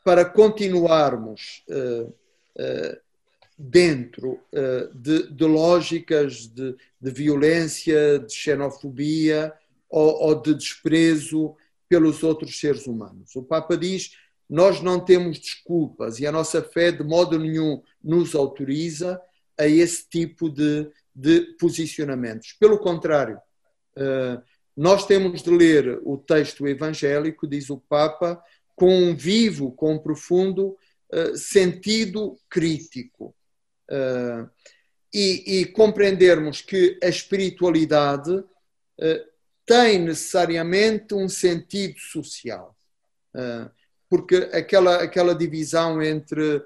para continuarmos dentro de, de, lógicas de, de, violência, de xenofobia ou, ou de desprezo pelos outros seres humanos. O Papa diz: nós não temos desculpas e a nossa fé de modo nenhum nos autoriza a esse tipo de, de posicionamentos. Pelo contrário, eh, nós temos de ler o texto evangélico, diz o Papa, com um vivo, com um profundo eh, sentido crítico. Eh, e, e, compreendermos que a espiritualidade tem necessariamente um sentido social. porque aquela, aquela divisão entre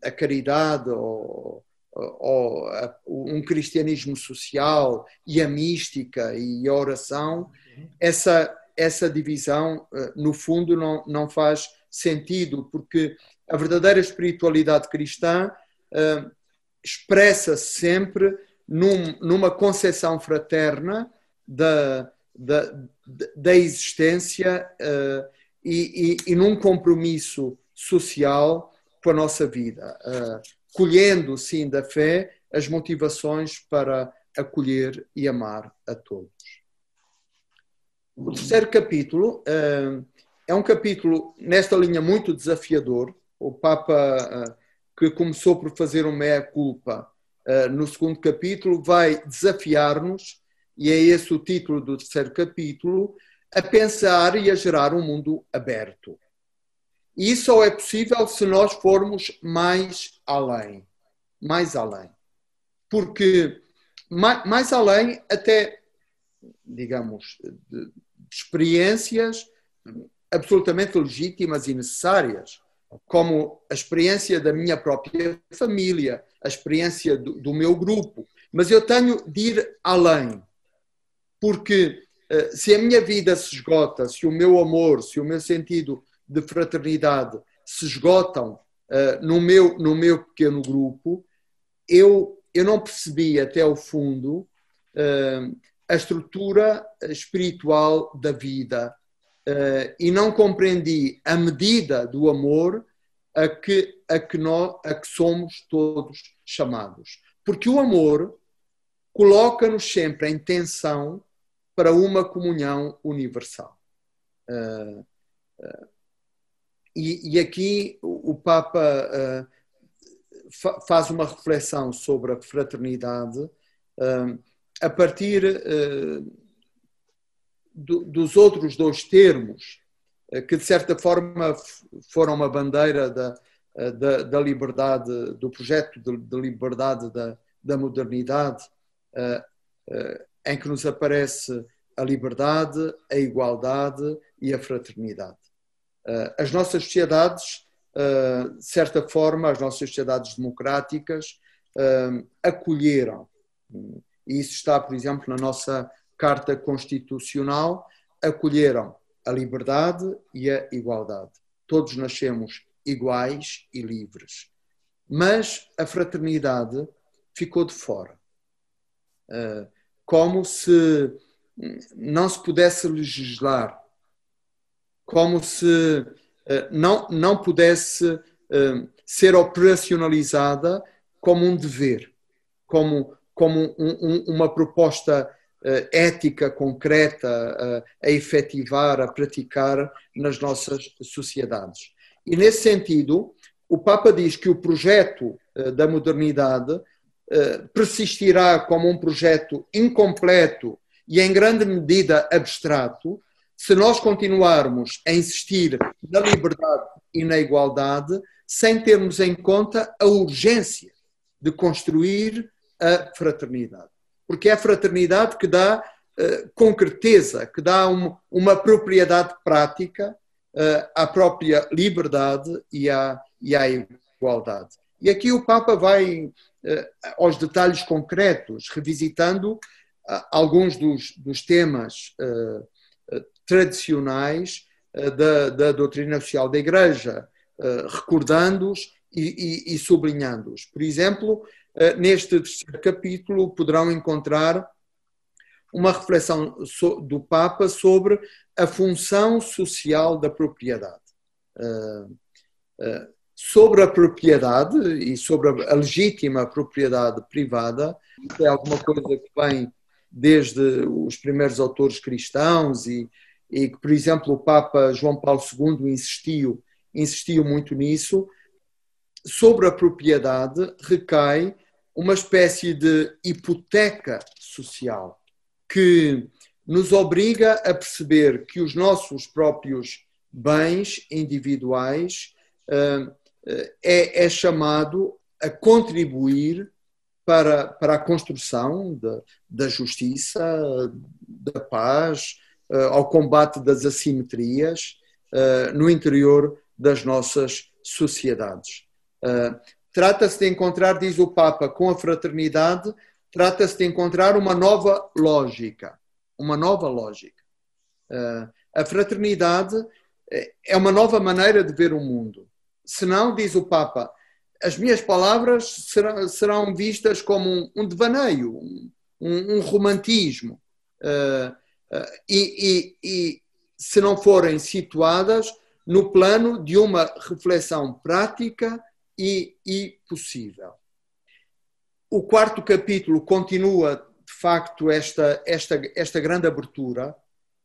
a caridade ou ou um cristianismo social e a mística e a oração, essa, essa divisão, no fundo, não, não faz sentido, porque a verdadeira espiritualidade cristã expressa-se sempre num, numa concepção fraterna da, da, da existência uh, e, e, e, num compromisso social com a nossa vida, colhendo, sim, da fé as motivações para acolher e amar a todos. O terceiro capítulo é um capítulo nesta linha muito desafiador. O Papa, que começou por fazer uma meia-culpa no segundo capítulo, vai desafiar-nos, e é esse o título do terceiro capítulo, a pensar e a gerar um mundo aberto. E isso só é possível se nós formos mais além. Mais além. Porque mais, mais além, até, digamos, de, de experiências absolutamente legítimas e necessárias, como a experiência da minha própria família, a experiência do, do meu grupo. Mas eu tenho de ir além, porque uh, se a minha vida se esgota, se o meu amor, se o meu sentido de fraternidade se esgotam uh, no, meu, no meu pequeno grupo, eu, eu não percebi até o fundo uh, a estrutura espiritual da vida e não compreendi a medida do amor a que, a, que nós, a que somos todos chamados. Porque o amor coloca-nos sempre em tensão para uma comunhão universal. Uh, uh, e, e, aqui o, Papa uh, fa, faz uma reflexão sobre a fraternidade a partir do, dos outros dois termos, que de certa forma foram uma bandeira da, da, da liberdade, do projeto de, de liberdade da, da modernidade, uh, uh, em que nos aparece a liberdade, a igualdade e a fraternidade. Uh, as nossas sociedades, de certa forma, as nossas sociedades democráticas acolheram, e isso está, por exemplo, na nossa Carta Constitucional acolheram a liberdade e a igualdade. Todos nascemos iguais e livres. Mas a fraternidade ficou de fora. Como se não se pudesse legislar, como se ah, não, não pudesse ah, ser operacionalizada como um dever, como, como um, um, uma proposta eh, ética concreta a, a efetivar, a praticar nas nossas sociedades. E nesse sentido, o Papa diz que o projeto eh, da modernidade eh, persistirá como um projeto incompleto e em grande medida abstrato se nós continuarmos a insistir na liberdade e na igualdade sem termos em conta a urgência de construir a fraternidade porque é a fraternidade que dá uh, concreteza, que dá um, uma propriedade prática uh, à própria liberdade e à, e à igualdade. E aqui o Papa vai aos detalhes concretos, revisitando alguns dos, dos temas tradicionais da, da, doutrina social da Igreja, recordando-os e, e, e sublinhando-os. Por exemplo, eh, neste terceiro capítulo poderão encontrar uma reflexão do Papa sobre a função social da propriedade. Eh, eh, sobre a propriedade e sobre a legítima propriedade privada, é alguma coisa que vem desde os primeiros autores cristãos e, e que, por exemplo, o Papa João Paulo II insistiu, insistiu muito nisso, sobre a propriedade recai uma espécie de hipoteca social que nos obriga a perceber que os nossos próprios bens individuais uh, é, é, chamado a contribuir para, para a construção da, da justiça, da paz, uh, ao combate das assimetrias uh, no interior das nossas sociedades. Trata-se de encontrar, diz o Papa, com a fraternidade, trata-se de encontrar uma nova lógica. Uma nova lógica. A fraternidade eh, é uma nova maneira de ver o mundo. Senão, diz o Papa, as minhas palavras serão, serão vistas como um, um devaneio, um, um, romantismo. Uh, uh, e, e, e se não forem situadas no plano de uma reflexão prática e, e possível. O quarto capítulo continua, de facto, esta, esta, esta grande abertura,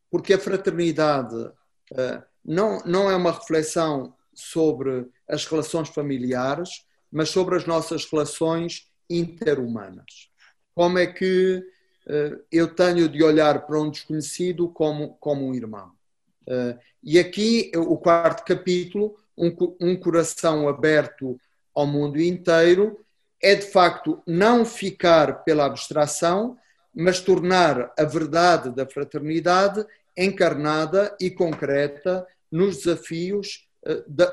porque a fraternidade uh, não, não é uma reflexão sobre as relações familiares, mas sobre as nossas relações interhumanas. Como é que uh, eu tenho de olhar para um desconhecido como, como um irmão? Uh, e aqui, o quarto capítulo, um, um coração aberto ao mundo inteiro, é de facto não ficar pela abstração, mas tornar a verdade da fraternidade encarnada e concreta nos desafios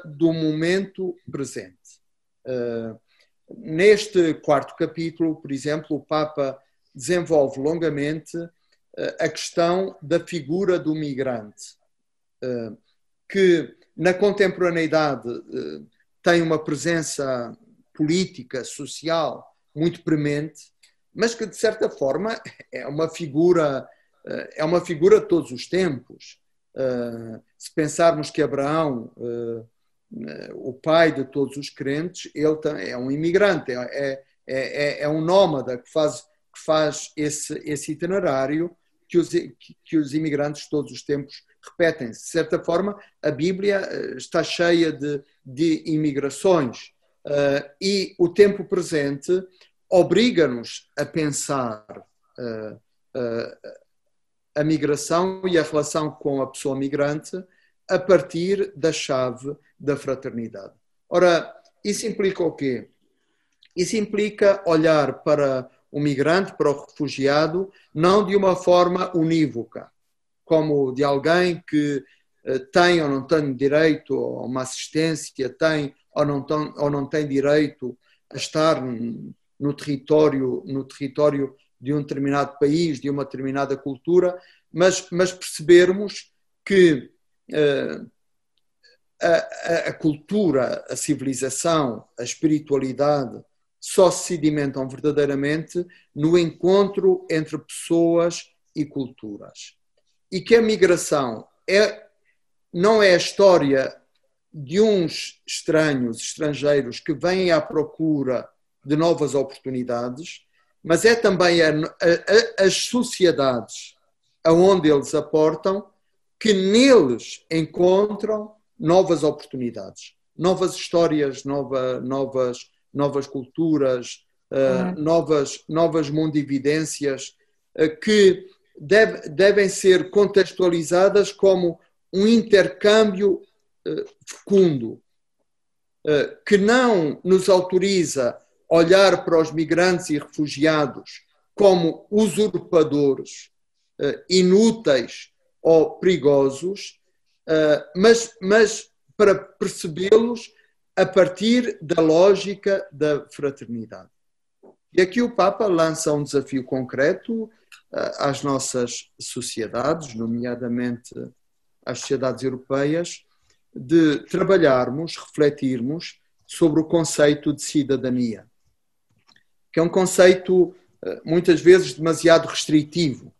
do momento presente. Uh, neste quarto capítulo, por exemplo, o Papa desenvolve longamente uh, a questão da figura do migrante, que na contemporaneidade tem uma presença política, social muito premente, mas que de certa forma é uma figura é uma figura de todos os tempos. Uh, se pensarmos que Abraão, uh, o pai de todos os crentes, ele é um imigrante, é, é, é, é um nómada que faz, que faz esse, esse itinerário que os, que os imigrantes todos os tempos repetem. De certa forma, a Bíblia está cheia de, de imigrações e o tempo presente obriga-nos a pensar a migração e a relação com a pessoa migrante a partir da chave da fraternidade. Ora, isso implica o quê? Isso implica olhar para o migrante, para o refugiado, não de uma forma unívoca, como de alguém que eh, tem ou não tem direito a uma assistência, tem ou não tem, ou não tem direito a estar no território, no território de um determinado país, de uma determinada cultura, mas, mas percebermos que uh, a, a, cultura, a civilização, a espiritualidade só se sedimentam verdadeiramente no encontro entre pessoas e culturas. E que a migração é, não é a história de uns estranhos, estrangeiros, que vêm à procura de novas oportunidades, mas é também a, a, as sociedades aonde eles aportam que neles encontram novas oportunidades, novas histórias, nova, novas, novas culturas, uh, novas, novas mundividências uh, que deve, devem ser contextualizadas como um intercâmbio uh, fecundo, que não nos autoriza olhar para os migrantes e refugiados como usurpadores, uh, inúteis ou perigosos, uh, mas, mas para percebê-los a partir da lógica da fraternidade. E aqui o Papa lança um desafio concreto uh, às nossas sociedades, nomeadamente às sociedades europeias, de trabalharmos, refletirmos sobre o conceito de cidadania que é um conceito eh, muitas vezes demasiado restritivo.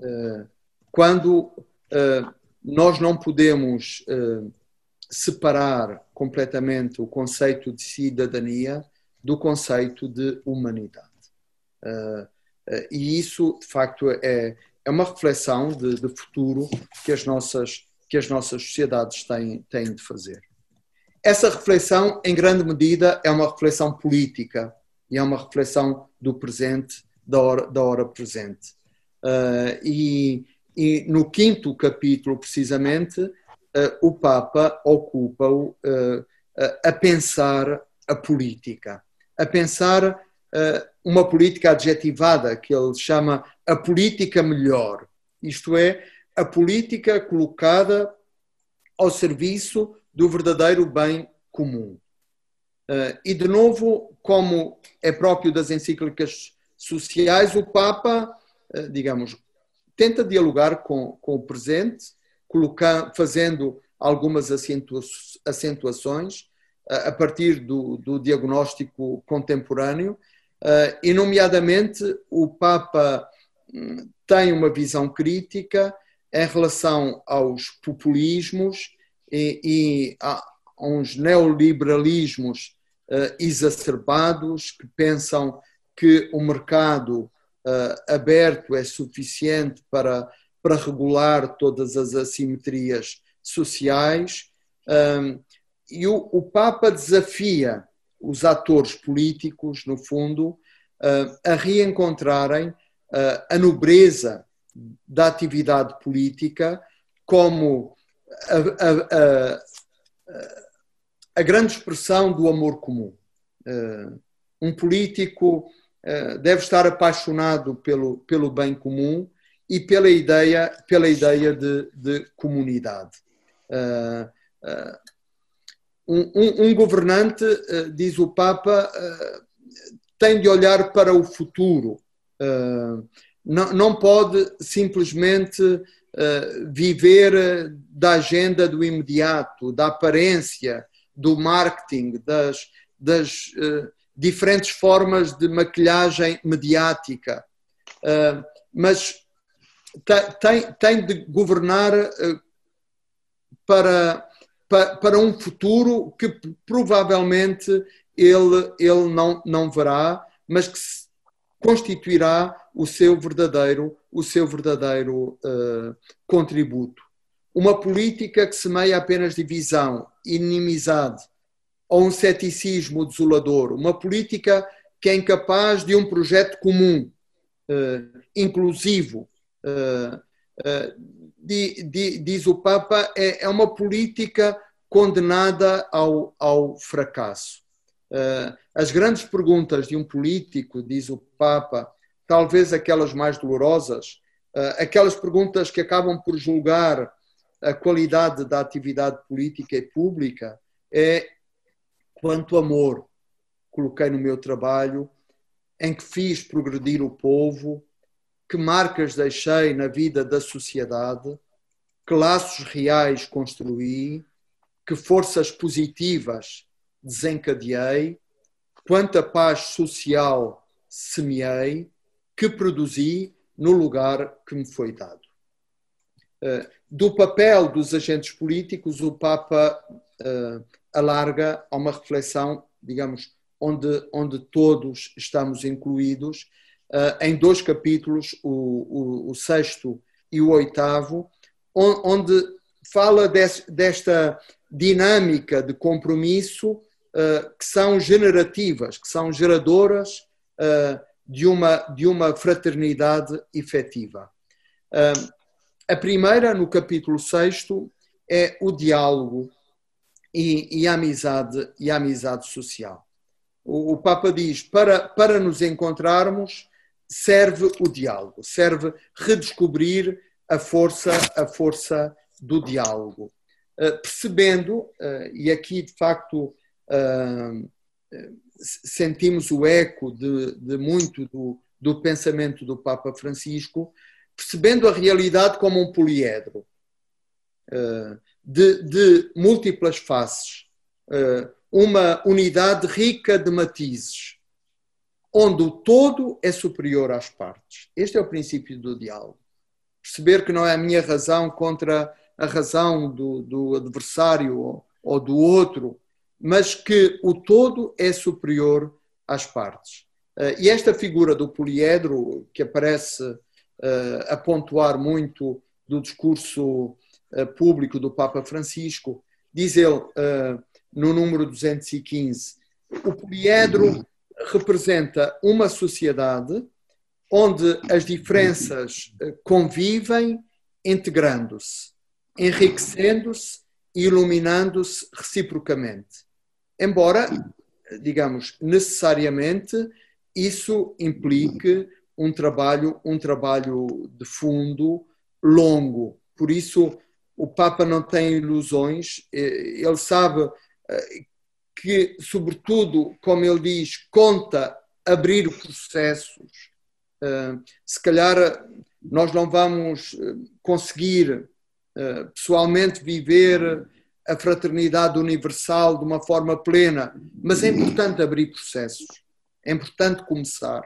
Eh, quando eh, nós não podemos separar completamente o conceito de cidadania do conceito de humanidade. E isso, de facto, é, é uma reflexão de, de futuro que as nossas, que as nossas sociedades têm, têm de fazer. Essa reflexão, em grande medida, é uma reflexão política e é uma reflexão do presente, da hora, da hora presente. Uh, e, e, no quinto capítulo, precisamente, uh, o Papa ocupa-o uh, a pensar a política, a pensar uma política adjetivada, que ele chama a política melhor, isto é, a política colocada ao serviço do verdadeiro bem comum. Uh, e, de novo, como é próprio das encíclicas sociais, o Papa, uh, digamos, tenta dialogar com, com o presente, colocar, fazendo algumas acentua acentuações uh, a partir do, do diagnóstico contemporâneo, e, nomeadamente, o Papa um, tem uma visão crítica em relação aos populismos e, e a uns neoliberalismos exacerbados, que pensam que o mercado aberto é suficiente para, para regular todas as assimetrias sociais. e o, o Papa desafia os atores políticos, no fundo, a reencontrarem a nobreza da atividade política como a, a, a, a grande expressão do amor comum. Um político deve estar apaixonado pelo, pelo bem comum e pela ideia, pela ideia de, de comunidade. Um, um, um, governante, diz o Papa, tem de olhar para o futuro não, não pode simplesmente viver da agenda do imediato, da aparência, do marketing, das, das uh, diferentes formas de maquilhagem mediática. mas tem, tem de governar para, para, para um futuro que provavelmente ele, ele não, não verá, mas que constituirá o seu verdadeiro, o seu verdadeiro uh, contributo. Uma política que semeia apenas divisão, inimizade ou um ceticismo desolador, uma política que é incapaz de um projeto comum, uh, inclusivo, uh, di, di, diz o Papa, é, é, uma política condenada ao, ao fracasso. Uh, as grandes perguntas de um político, diz o Papa, talvez aquelas mais dolorosas, uh, aquelas perguntas que acabam por julgar a qualidade da atividade política e pública, é quanto amor coloquei no meu trabalho, em que fiz progredir o povo, que marcas deixei na vida da sociedade, que laços reais construí, que forças positivas desencadeei, quanta paz social semeei, que produzi no lugar que me foi dado. Eh, do papel dos agentes políticos, o Papa uh, alarga a uma reflexão, digamos, onde, onde todos estamos incluídos, uh, em dois capítulos, o, o, o, sexto e o oitavo, onde fala desta dinâmica de compromisso que são generativas, que são geradoras de, uma, de uma fraternidade efetiva. A primeira, no capítulo 6, é o diálogo e, e, a amizade, e a amizade social. O, o Papa diz: para, para nos encontrarmos, serve o diálogo, serve redescobrir a força, a força do diálogo. Uh, percebendo, uh, e aqui de facto uh, sentimos o eco de, de muito do, do, pensamento do Papa Francisco, percebendo a realidade como um poliedro, uh, de, de, múltiplas faces, uh, uma unidade rica de matizes, onde o todo é superior às partes. Este é o princípio do diálogo. Perceber que não é a minha razão contra a razão do, do adversário ou, ou do outro, mas que o todo é superior às partes. Eh, e esta figura do poliedro, que aparece eh, a pontuar muito do discurso eh, público do Papa Francisco, diz ele no número 215: o poliedro representa uma sociedade onde as diferenças convivem integrando-se, enriquecendo-se e iluminando-se reciprocamente. Embora, digamos, necessariamente isso implique um trabalho, um trabalho de fundo longo. Por isso, o Papa não tem ilusões, eh, ele sabe eh, que, sobretudo, como ele diz, conta abrir processos. Eh, se calhar nós não vamos conseguir pessoalmente viver a fraternidade universal de uma forma plena, mas é importante abrir processos, é importante começar,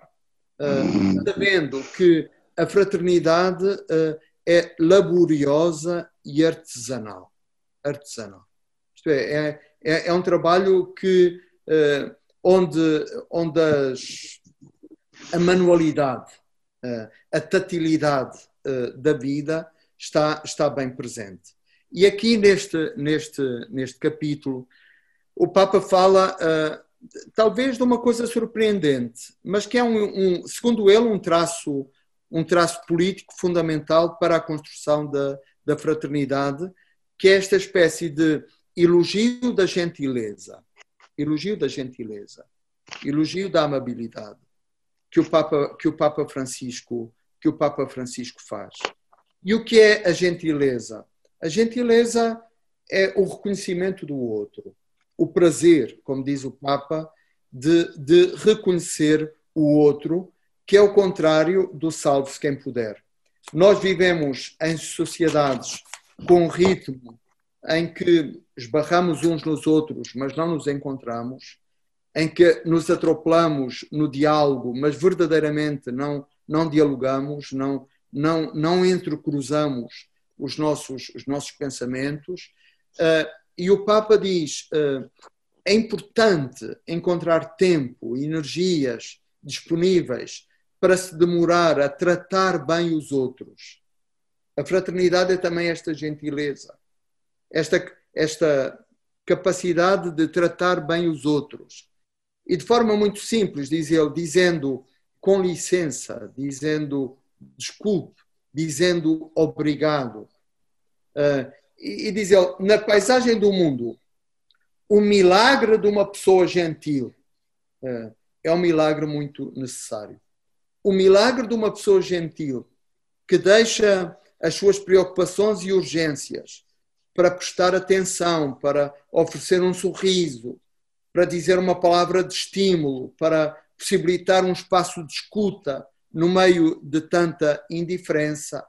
uh, sabendo que a fraternidade uh, é laboriosa e artesanal. artesanal. Isto é, é, é, é um trabalho que onde, onde as, a manualidade, a tatilidade da vida está, está bem presente. E aqui neste, neste, neste capítulo, o Papa fala talvez de uma coisa surpreendente, mas que é, um, um, segundo ele, um traço, um traço político fundamental para a construção da, da fraternidade, que é esta espécie de elogio da gentileza, elogio da gentileza, elogio da amabilidade que o Papa que o Papa Francisco que o Papa Francisco faz. E o que é a gentileza? A gentileza é o reconhecimento do outro o prazer, como diz o Papa, de, de reconhecer o outro, que é o contrário do salve-se quem puder. Nós vivemos em sociedades com um ritmo em que esbarramos uns nos outros, mas não nos encontramos, em que nos atropelamos no diálogo, mas verdadeiramente não, não dialogamos, não, não, não entrecruzamos os nossos, os nossos pensamentos. Uh, e o Papa diz: uh, é importante encontrar tempo energias disponíveis para se demorar a tratar bem os outros. A fraternidade é também esta gentileza, esta, esta capacidade de tratar bem os outros. E de forma muito simples, diz ele, dizendo com licença, dizendo desculpe, dizendo obrigado. Uh, e, diz ele, na paisagem do mundo, o milagre de uma pessoa gentil é, é um milagre muito necessário. O milagre de uma pessoa gentil que deixa as suas preocupações e urgências para prestar atenção, para oferecer um sorriso, para dizer uma palavra de estímulo, para possibilitar um espaço de escuta no meio de tanta indiferença,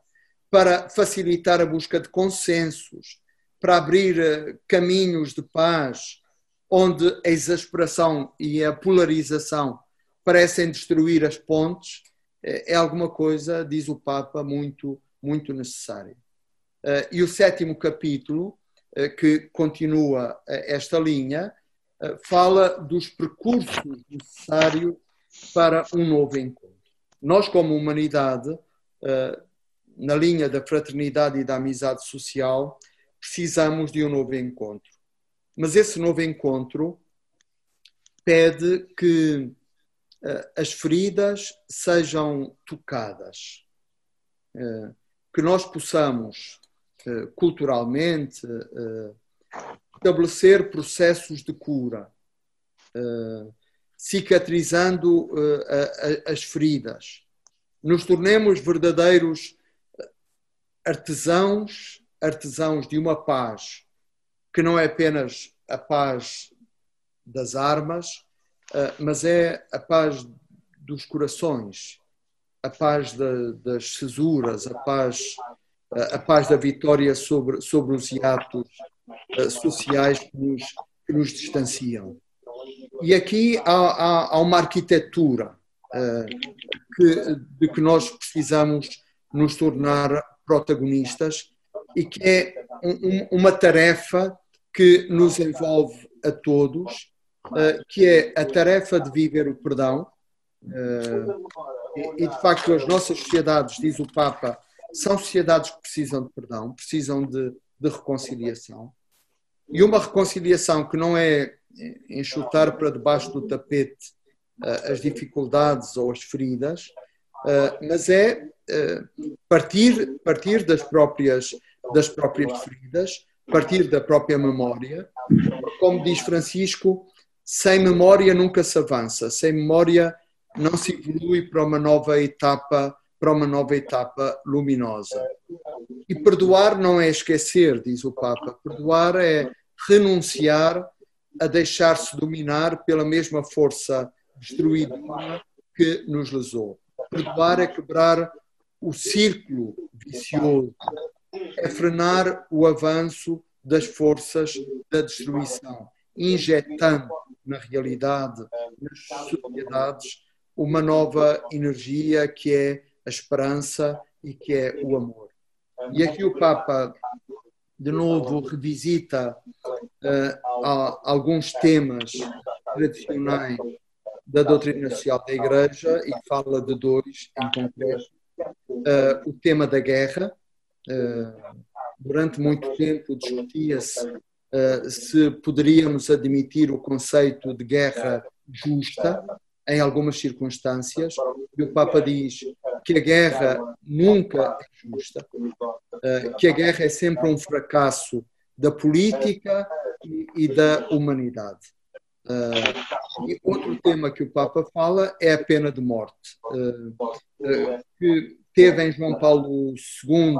para facilitar a busca de consensos, para abrir eh, caminhos de paz, onde a exasperação e a polarização parecem destruir as pontes, eh, é alguma coisa, diz o Papa, muito, muito necessária. Eh, e o sétimo capítulo, que continua esta linha, fala dos percursos necessários para um novo encontro. Nós, como humanidade, na linha da fraternidade e da amizade social, precisamos de um novo encontro. Mas esse novo encontro pede que uh, as feridas sejam tocadas, uh, que nós possamos uh, culturalmente estabelecer processos de cura, cicatrizando as feridas, nos tornemos verdadeiros artesãos, artesãos de uma paz que não é apenas a paz das armas, eh, mas é a paz dos corações, a paz das cesuras, a paz, a paz da vitória sobre, sobre os hiatos eh, sociais que nos, que nos distanciam. E aqui há, há, há uma arquitetura que, de que nós precisamos nos tornar protagonistas e que é um, uma tarefa que nos envolve a todos, uh, que é a tarefa de viver o perdão. Uh, e, de facto, as nossas sociedades, diz o Papa, são sociedades que precisam de perdão, precisam de, de reconciliação. E uma reconciliação que não é enxutar para debaixo do tapete uh, as dificuldades ou as feridas, mas é eh, partir, partir das, próprias, das próprias feridas, partir da própria memória. Como diz Francisco, sem memória nunca se avança, sem memória não se evolui para uma nova etapa, para uma nova etapa luminosa. E perdoar não é esquecer, diz o Papa. Perdoar é renunciar a deixar-se dominar pela mesma força destruidora que nos lesou. Perdoar é quebrar o círculo vicioso, é frenar o avanço das forças da destruição, injetando na realidade, nas sociedades, uma nova energia que é a esperança e que é o amor. E aqui o Papa, de novo, revisita uh, alguns temas tradicionais da doutrina social da Igreja e fala de dois em concreto. Uh, o tema da guerra. Uh, durante muito tempo discutia-se uh, se poderíamos admitir o conceito de guerra justa em algumas circunstâncias, e o Papa diz que a guerra nunca é justa, que a guerra é sempre um fracasso da política e, e da humanidade. Uh, e outro tema que o Papa fala é a pena de morte, uh, que teve em João Paulo II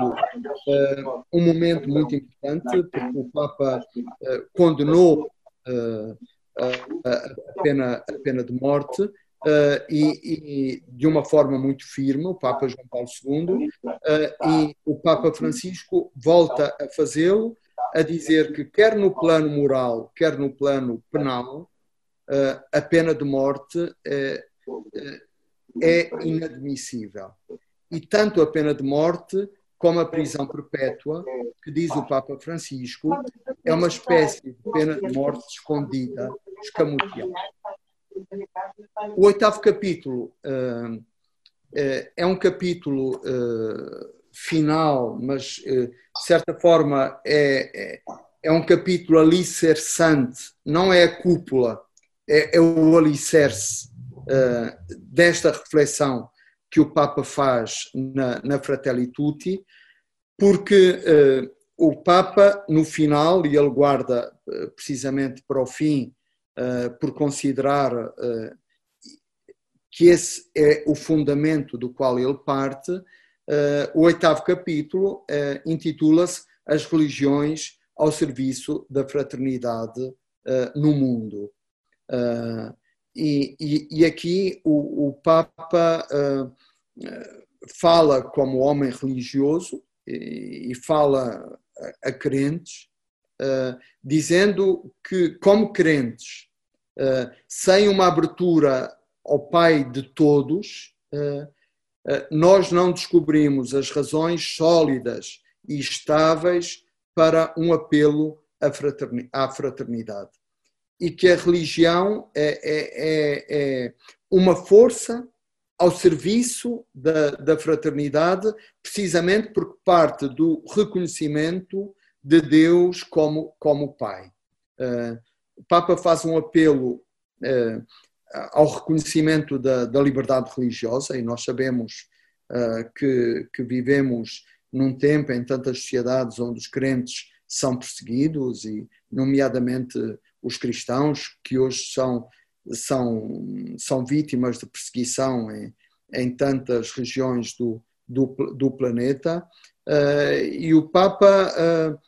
um momento muito importante, porque o Papa condenou a, pena, a pena de morte. E, e, de uma forma muito firme, o Papa João Paulo II, e o Papa Francisco volta a fazê-lo, a dizer que, quer no plano moral, quer no plano penal, a pena de morte uh, é inadmissível. E tanto a pena de morte como a prisão perpétua, que diz o Papa Francisco, é uma espécie de pena de morte escondida, escamoteada. O oitavo capítulo uh, é um capítulo final, mas de certa forma é, é, é um capítulo alicerçante, não é a cúpula é, é o alicerce uh, desta reflexão que o Papa faz na, na Fratelli Tutti, porque uh, o Papa, no final, e ele guarda uh, precisamente para o fim, por considerar que esse é o fundamento do qual ele parte, o oitavo capítulo intitula-se As religiões ao serviço da fraternidade no mundo. Uh, e, e, e, aqui o, o Papa uh, fala como homem religioso e, e fala a, a crentes, uh, dizendo que, como crentes, sem uma abertura ao Pai de todos, nós não descobrimos as razões sólidas e estáveis para um apelo à fraternidade e que a religião é, é, é, é uma força ao serviço da, da, fraternidade, precisamente porque parte do reconhecimento de Deus como, como Pai. Uh, o Papa faz um apelo uh, ao reconhecimento da, da, liberdade religiosa, e nós sabemos uh, que, que vivemos num tempo em tantas sociedades onde os crentes são perseguidos, e, nomeadamente, os cristãos que hoje são, são, são vítimas de perseguição em, em tantas regiões do, do, do planeta. Uh, e o Papa uh,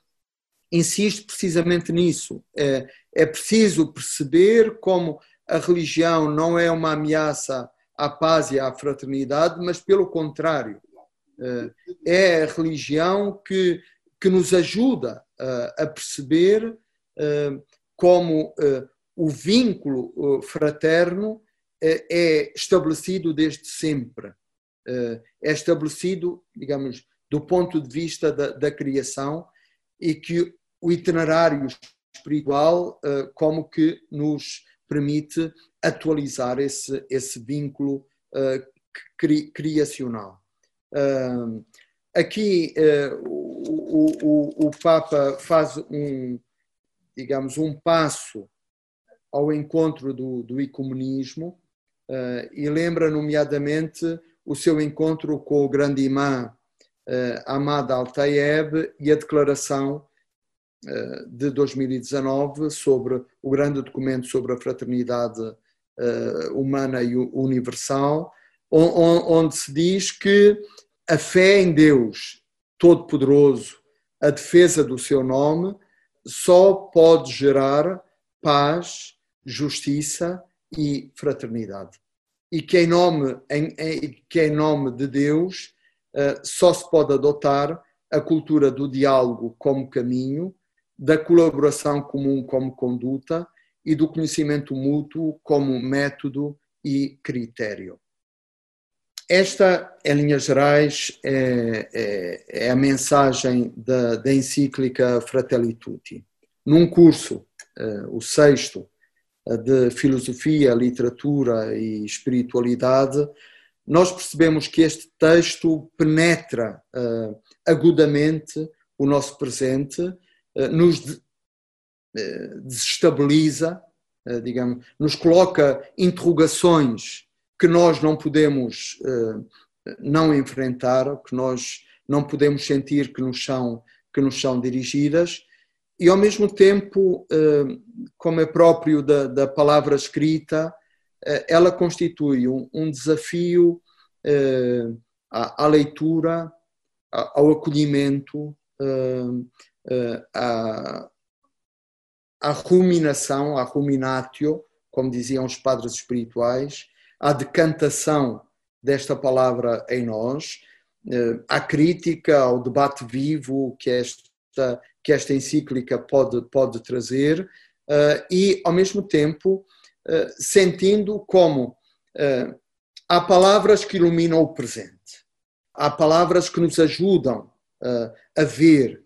insiste precisamente nisso. É, é preciso perceber como a religião não é uma ameaça à paz e à fraternidade, mas pelo contrário, uh, é a religião que, que nos ajuda a perceber como uh, o vínculo uh, fraterno uh, é estabelecido desde sempre. é estabelecido, digamos, do ponto de vista da, da criação e que o itinerário espiritual como que nos permite atualizar esse, esse vínculo cri, criacional. aqui o, o, o Papa faz um, digamos, um passo ao encontro do, do ecumenismo uh, e lembra, nomeadamente, o seu encontro com o grande imã uh, Ahmad Al-Tayeb e a declaração uh, de 2019 sobre o grande documento sobre a fraternidade humana e universal, onde se diz que a fé em Deus Todo-Poderoso, a defesa do seu nome, só pode gerar paz, justiça e fraternidade. E que em nome, em, em, que em nome de Deus uh, só se pode adotar a cultura do diálogo como caminho, da colaboração comum como conduta e do conhecimento mútuo como método e critério. Esta, em linhas gerais, é, é, é a mensagem da, da, encíclica Fratelli Tutti. Num curso, uh, o sexto, de filosofia, literatura e espiritualidade, nós percebemos que este texto penetra uh, agudamente o nosso presente, nos de, desestabiliza, digamos, nos coloca interrogações que nós não podemos não enfrentar, que nós não podemos sentir que nos são, que nos são dirigidas, e ao mesmo tempo, como é próprio da, da palavra escrita, eh, ela constitui um, um desafio eh, à, à, leitura, ao acolhimento, eh, à, à ruminação, à ruminatio, como diziam os padres espirituais, à decantação desta palavra em nós, à crítica, ao debate vivo que esta, que esta encíclica pode, pode trazer, e, ao mesmo tempo, eh, sentindo como há palavras que iluminam o presente, há palavras que nos ajudam a ver,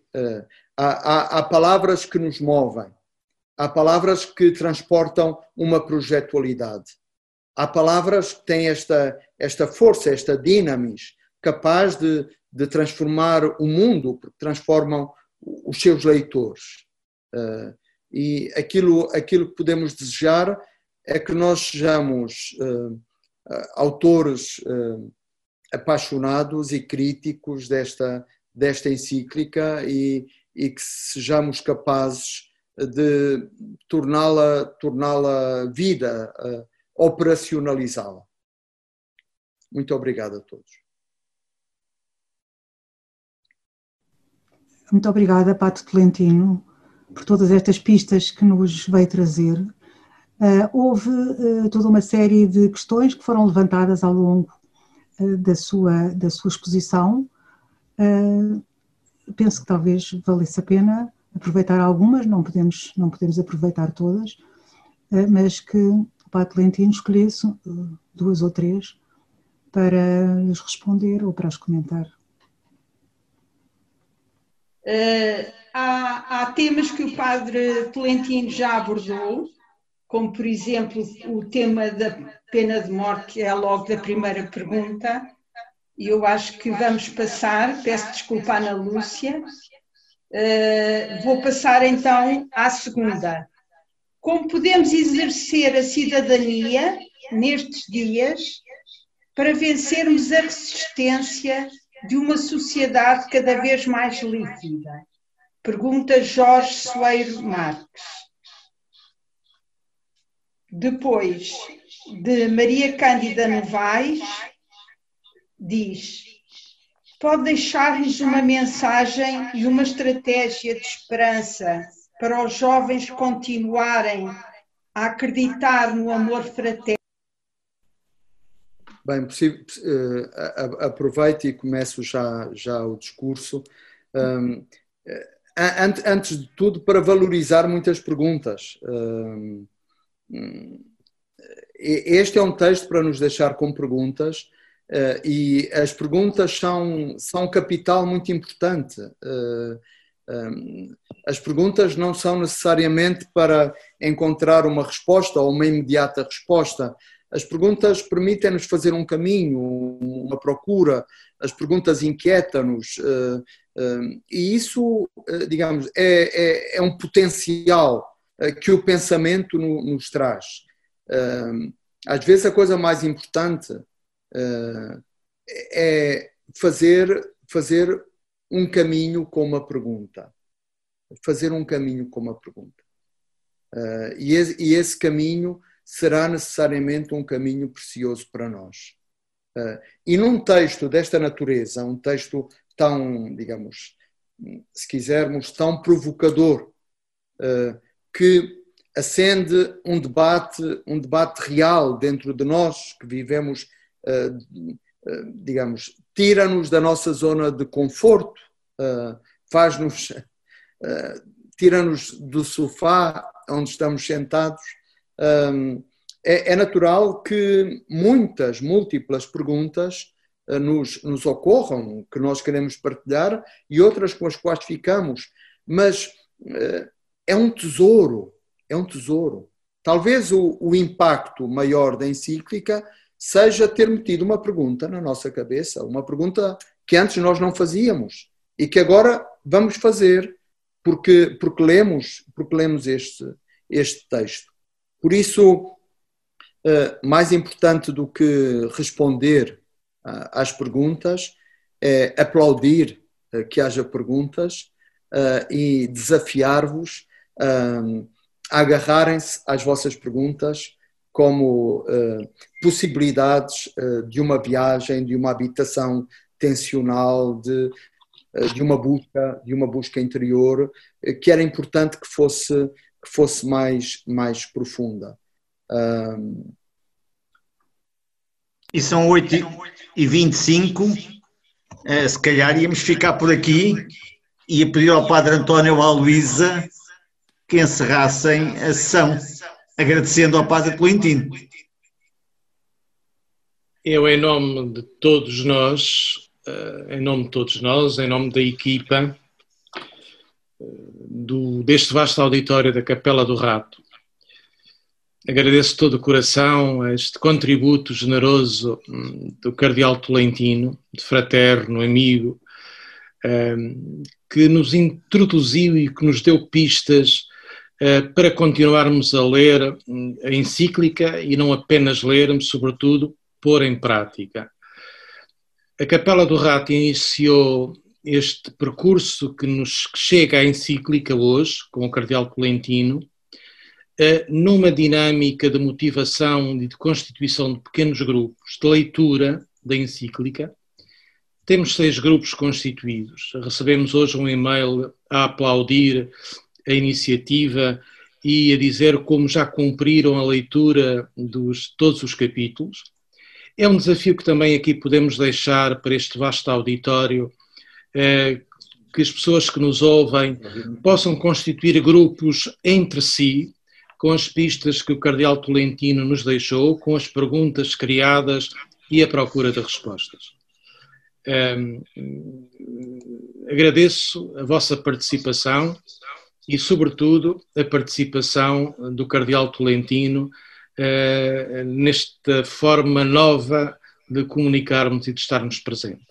há, há, há palavras que nos movem, há palavras que transportam uma projetualidade, há palavras que têm esta, esta força, esta dinamis, capaz de, de transformar o mundo, porque transformam os seus leitores. Uh, e aquilo, aquilo que podemos desejar é que nós sejamos uh, autores uh, apaixonados e críticos desta, desta encíclica e, e que sejamos capazes de torná-la torná vida, operacionalizá-la. Muito obrigado a todos. Muito obrigada, Pato Tolentino, por todas estas pistas que nos veio trazer Uh, houve uh, toda uma série de questões que foram levantadas ao longo uh, da, sua, da sua exposição. penso que talvez valesse a pena aproveitar algumas, não podemos, não podemos aproveitar todas, mas que Pato Lentino escolhesse duas ou três para lhes responder ou para as comentar. há, há temas que o Padre Tolentino já abordou, como por exemplo o tema da pena de morte, que é logo da primeira pergunta, e eu acho que vamos passar, peço desculpa à Ana Lúcia, uh, vou passar então à segunda. Como podemos exercer a cidadania nestes dias para vencermos a resistência de uma sociedade cada vez mais líquida? Pergunta Jorge Soeiro Marques. Depois de Maria Cândida Novaes, diz: pode deixar-nos uma mensagem e uma estratégia de esperança para os jovens continuarem a acreditar no amor fraterno? Bem, uh, aproveito e começo já, já o discurso. Um, antes de tudo, para valorizar muitas perguntas. Um, este é um texto para nos deixar com perguntas eh, e as perguntas são, são capital muito importante. Eh, eh, as perguntas não são necessariamente para encontrar uma resposta ou uma imediata resposta. As perguntas permitem-nos fazer um caminho, uma procura, as perguntas inquietam-nos, e isso, digamos, é, é, é um potencial eh, que o pensamento nos traz. Às vezes a coisa mais importante eh, é fazer, fazer um caminho com uma pergunta. Fazer um caminho com uma pergunta. Eh, e esse caminho será necessariamente um caminho precioso para nós. E num texto desta natureza, um texto tão, digamos, se quisermos, tão provocador, que acende um debate, um debate real dentro de nós que vivemos, digamos, tira-nos da nossa zona de conforto, eh, faz-nos, tira-nos do sofá onde estamos sentados. É, é natural que muitas, múltiplas perguntas nos, nos ocorram, que nós queremos partilhar e outras com as quais ficamos, mas é um tesouro, é um tesouro. talvez o, o impacto maior da encíclica seja ter metido uma pergunta na nossa cabeça, uma pergunta que antes nós não fazíamos e que agora vamos fazer porque, porque lemos, porque lemos este, este texto. Por isso, eh, mais importante do que responder eh, às perguntas é aplaudir eh, que haja perguntas e desafiar-vos a agarrarem-se às vossas perguntas como possibilidades de uma viagem, de uma habitação tensional, de, de uma busca, de uma busca interior, que era importante que fosse, que fosse mais, mais profunda. Um... E são 8 e 25 uh, eh, se calhar íamos ficar por aqui e pedir ao Padre António ou à Luísa que encerrassem a sessão, agradecendo ao Padre Tolentino. Eu, em nome de todos nós, eh, em nome de todos nós, em nome da equipa eh, do, deste vasto auditório da Capela do Rato, Agradeço todo o coração este contributo generoso hum, do Cardeal Tolentino, de fraterno, amigo, hum, que nos introduziu e que nos deu pistas para continuarmos a ler a encíclica e não apenas lermos, sobretudo, pôr em prática. A Capela do Rato iniciou este percurso que nos chega à encíclica hoje, com o Cardeal Tolentino, numa dinâmica de motivação e de constituição de pequenos grupos de leitura da encíclica. Temos seis grupos constituídos. Recebemos hoje um e-mail a aplaudir a iniciativa e a dizer como já cumpriram a leitura dos todos os capítulos. É um desafio que também aqui podemos deixar para este vasto auditório, eh, que as pessoas que nos ouvem possam constituir grupos entre si, com as pistas que o Cardeal Tolentino nos deixou, com as perguntas criadas e a procura de respostas. Um, agradeço a vossa participação e, sobretudo, a participação do Cardeal Tolentino uh, nesta forma nova de comunicarmos e de estarmos presentes.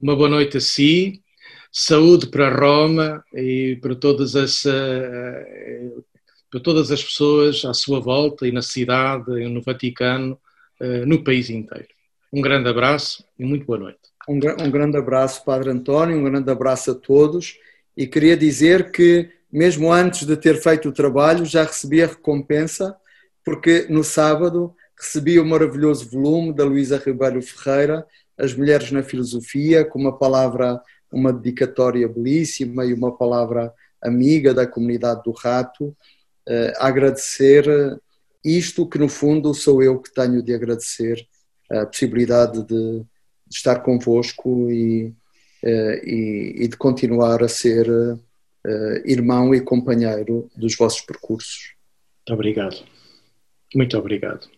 Uma boa noite a si, saúde para Roma e para todas as uh, para todas as pessoas à sua volta e na cidade, no Vaticano, eh, no país inteiro. Um grande abraço e muito boa noite. Um, um grande abraço, Padre António, um grande abraço a todos e queria dizer que, mesmo antes de ter feito o trabalho, já recebi a recompensa, porque no sábado recebi o maravilhoso volume da Luísa Ribeiro Ferreira, As Mulheres na Filosofia, com uma palavra, uma dedicatória belíssima e uma palavra amiga da comunidade do Rato. Uh, agradecer isto que no fundo sou eu que tenho de agradecer a possibilidade de, de estar convosco e, uh, e, e, de continuar a ser uh, irmão e companheiro dos vossos percursos. Obrigado. Muito obrigado.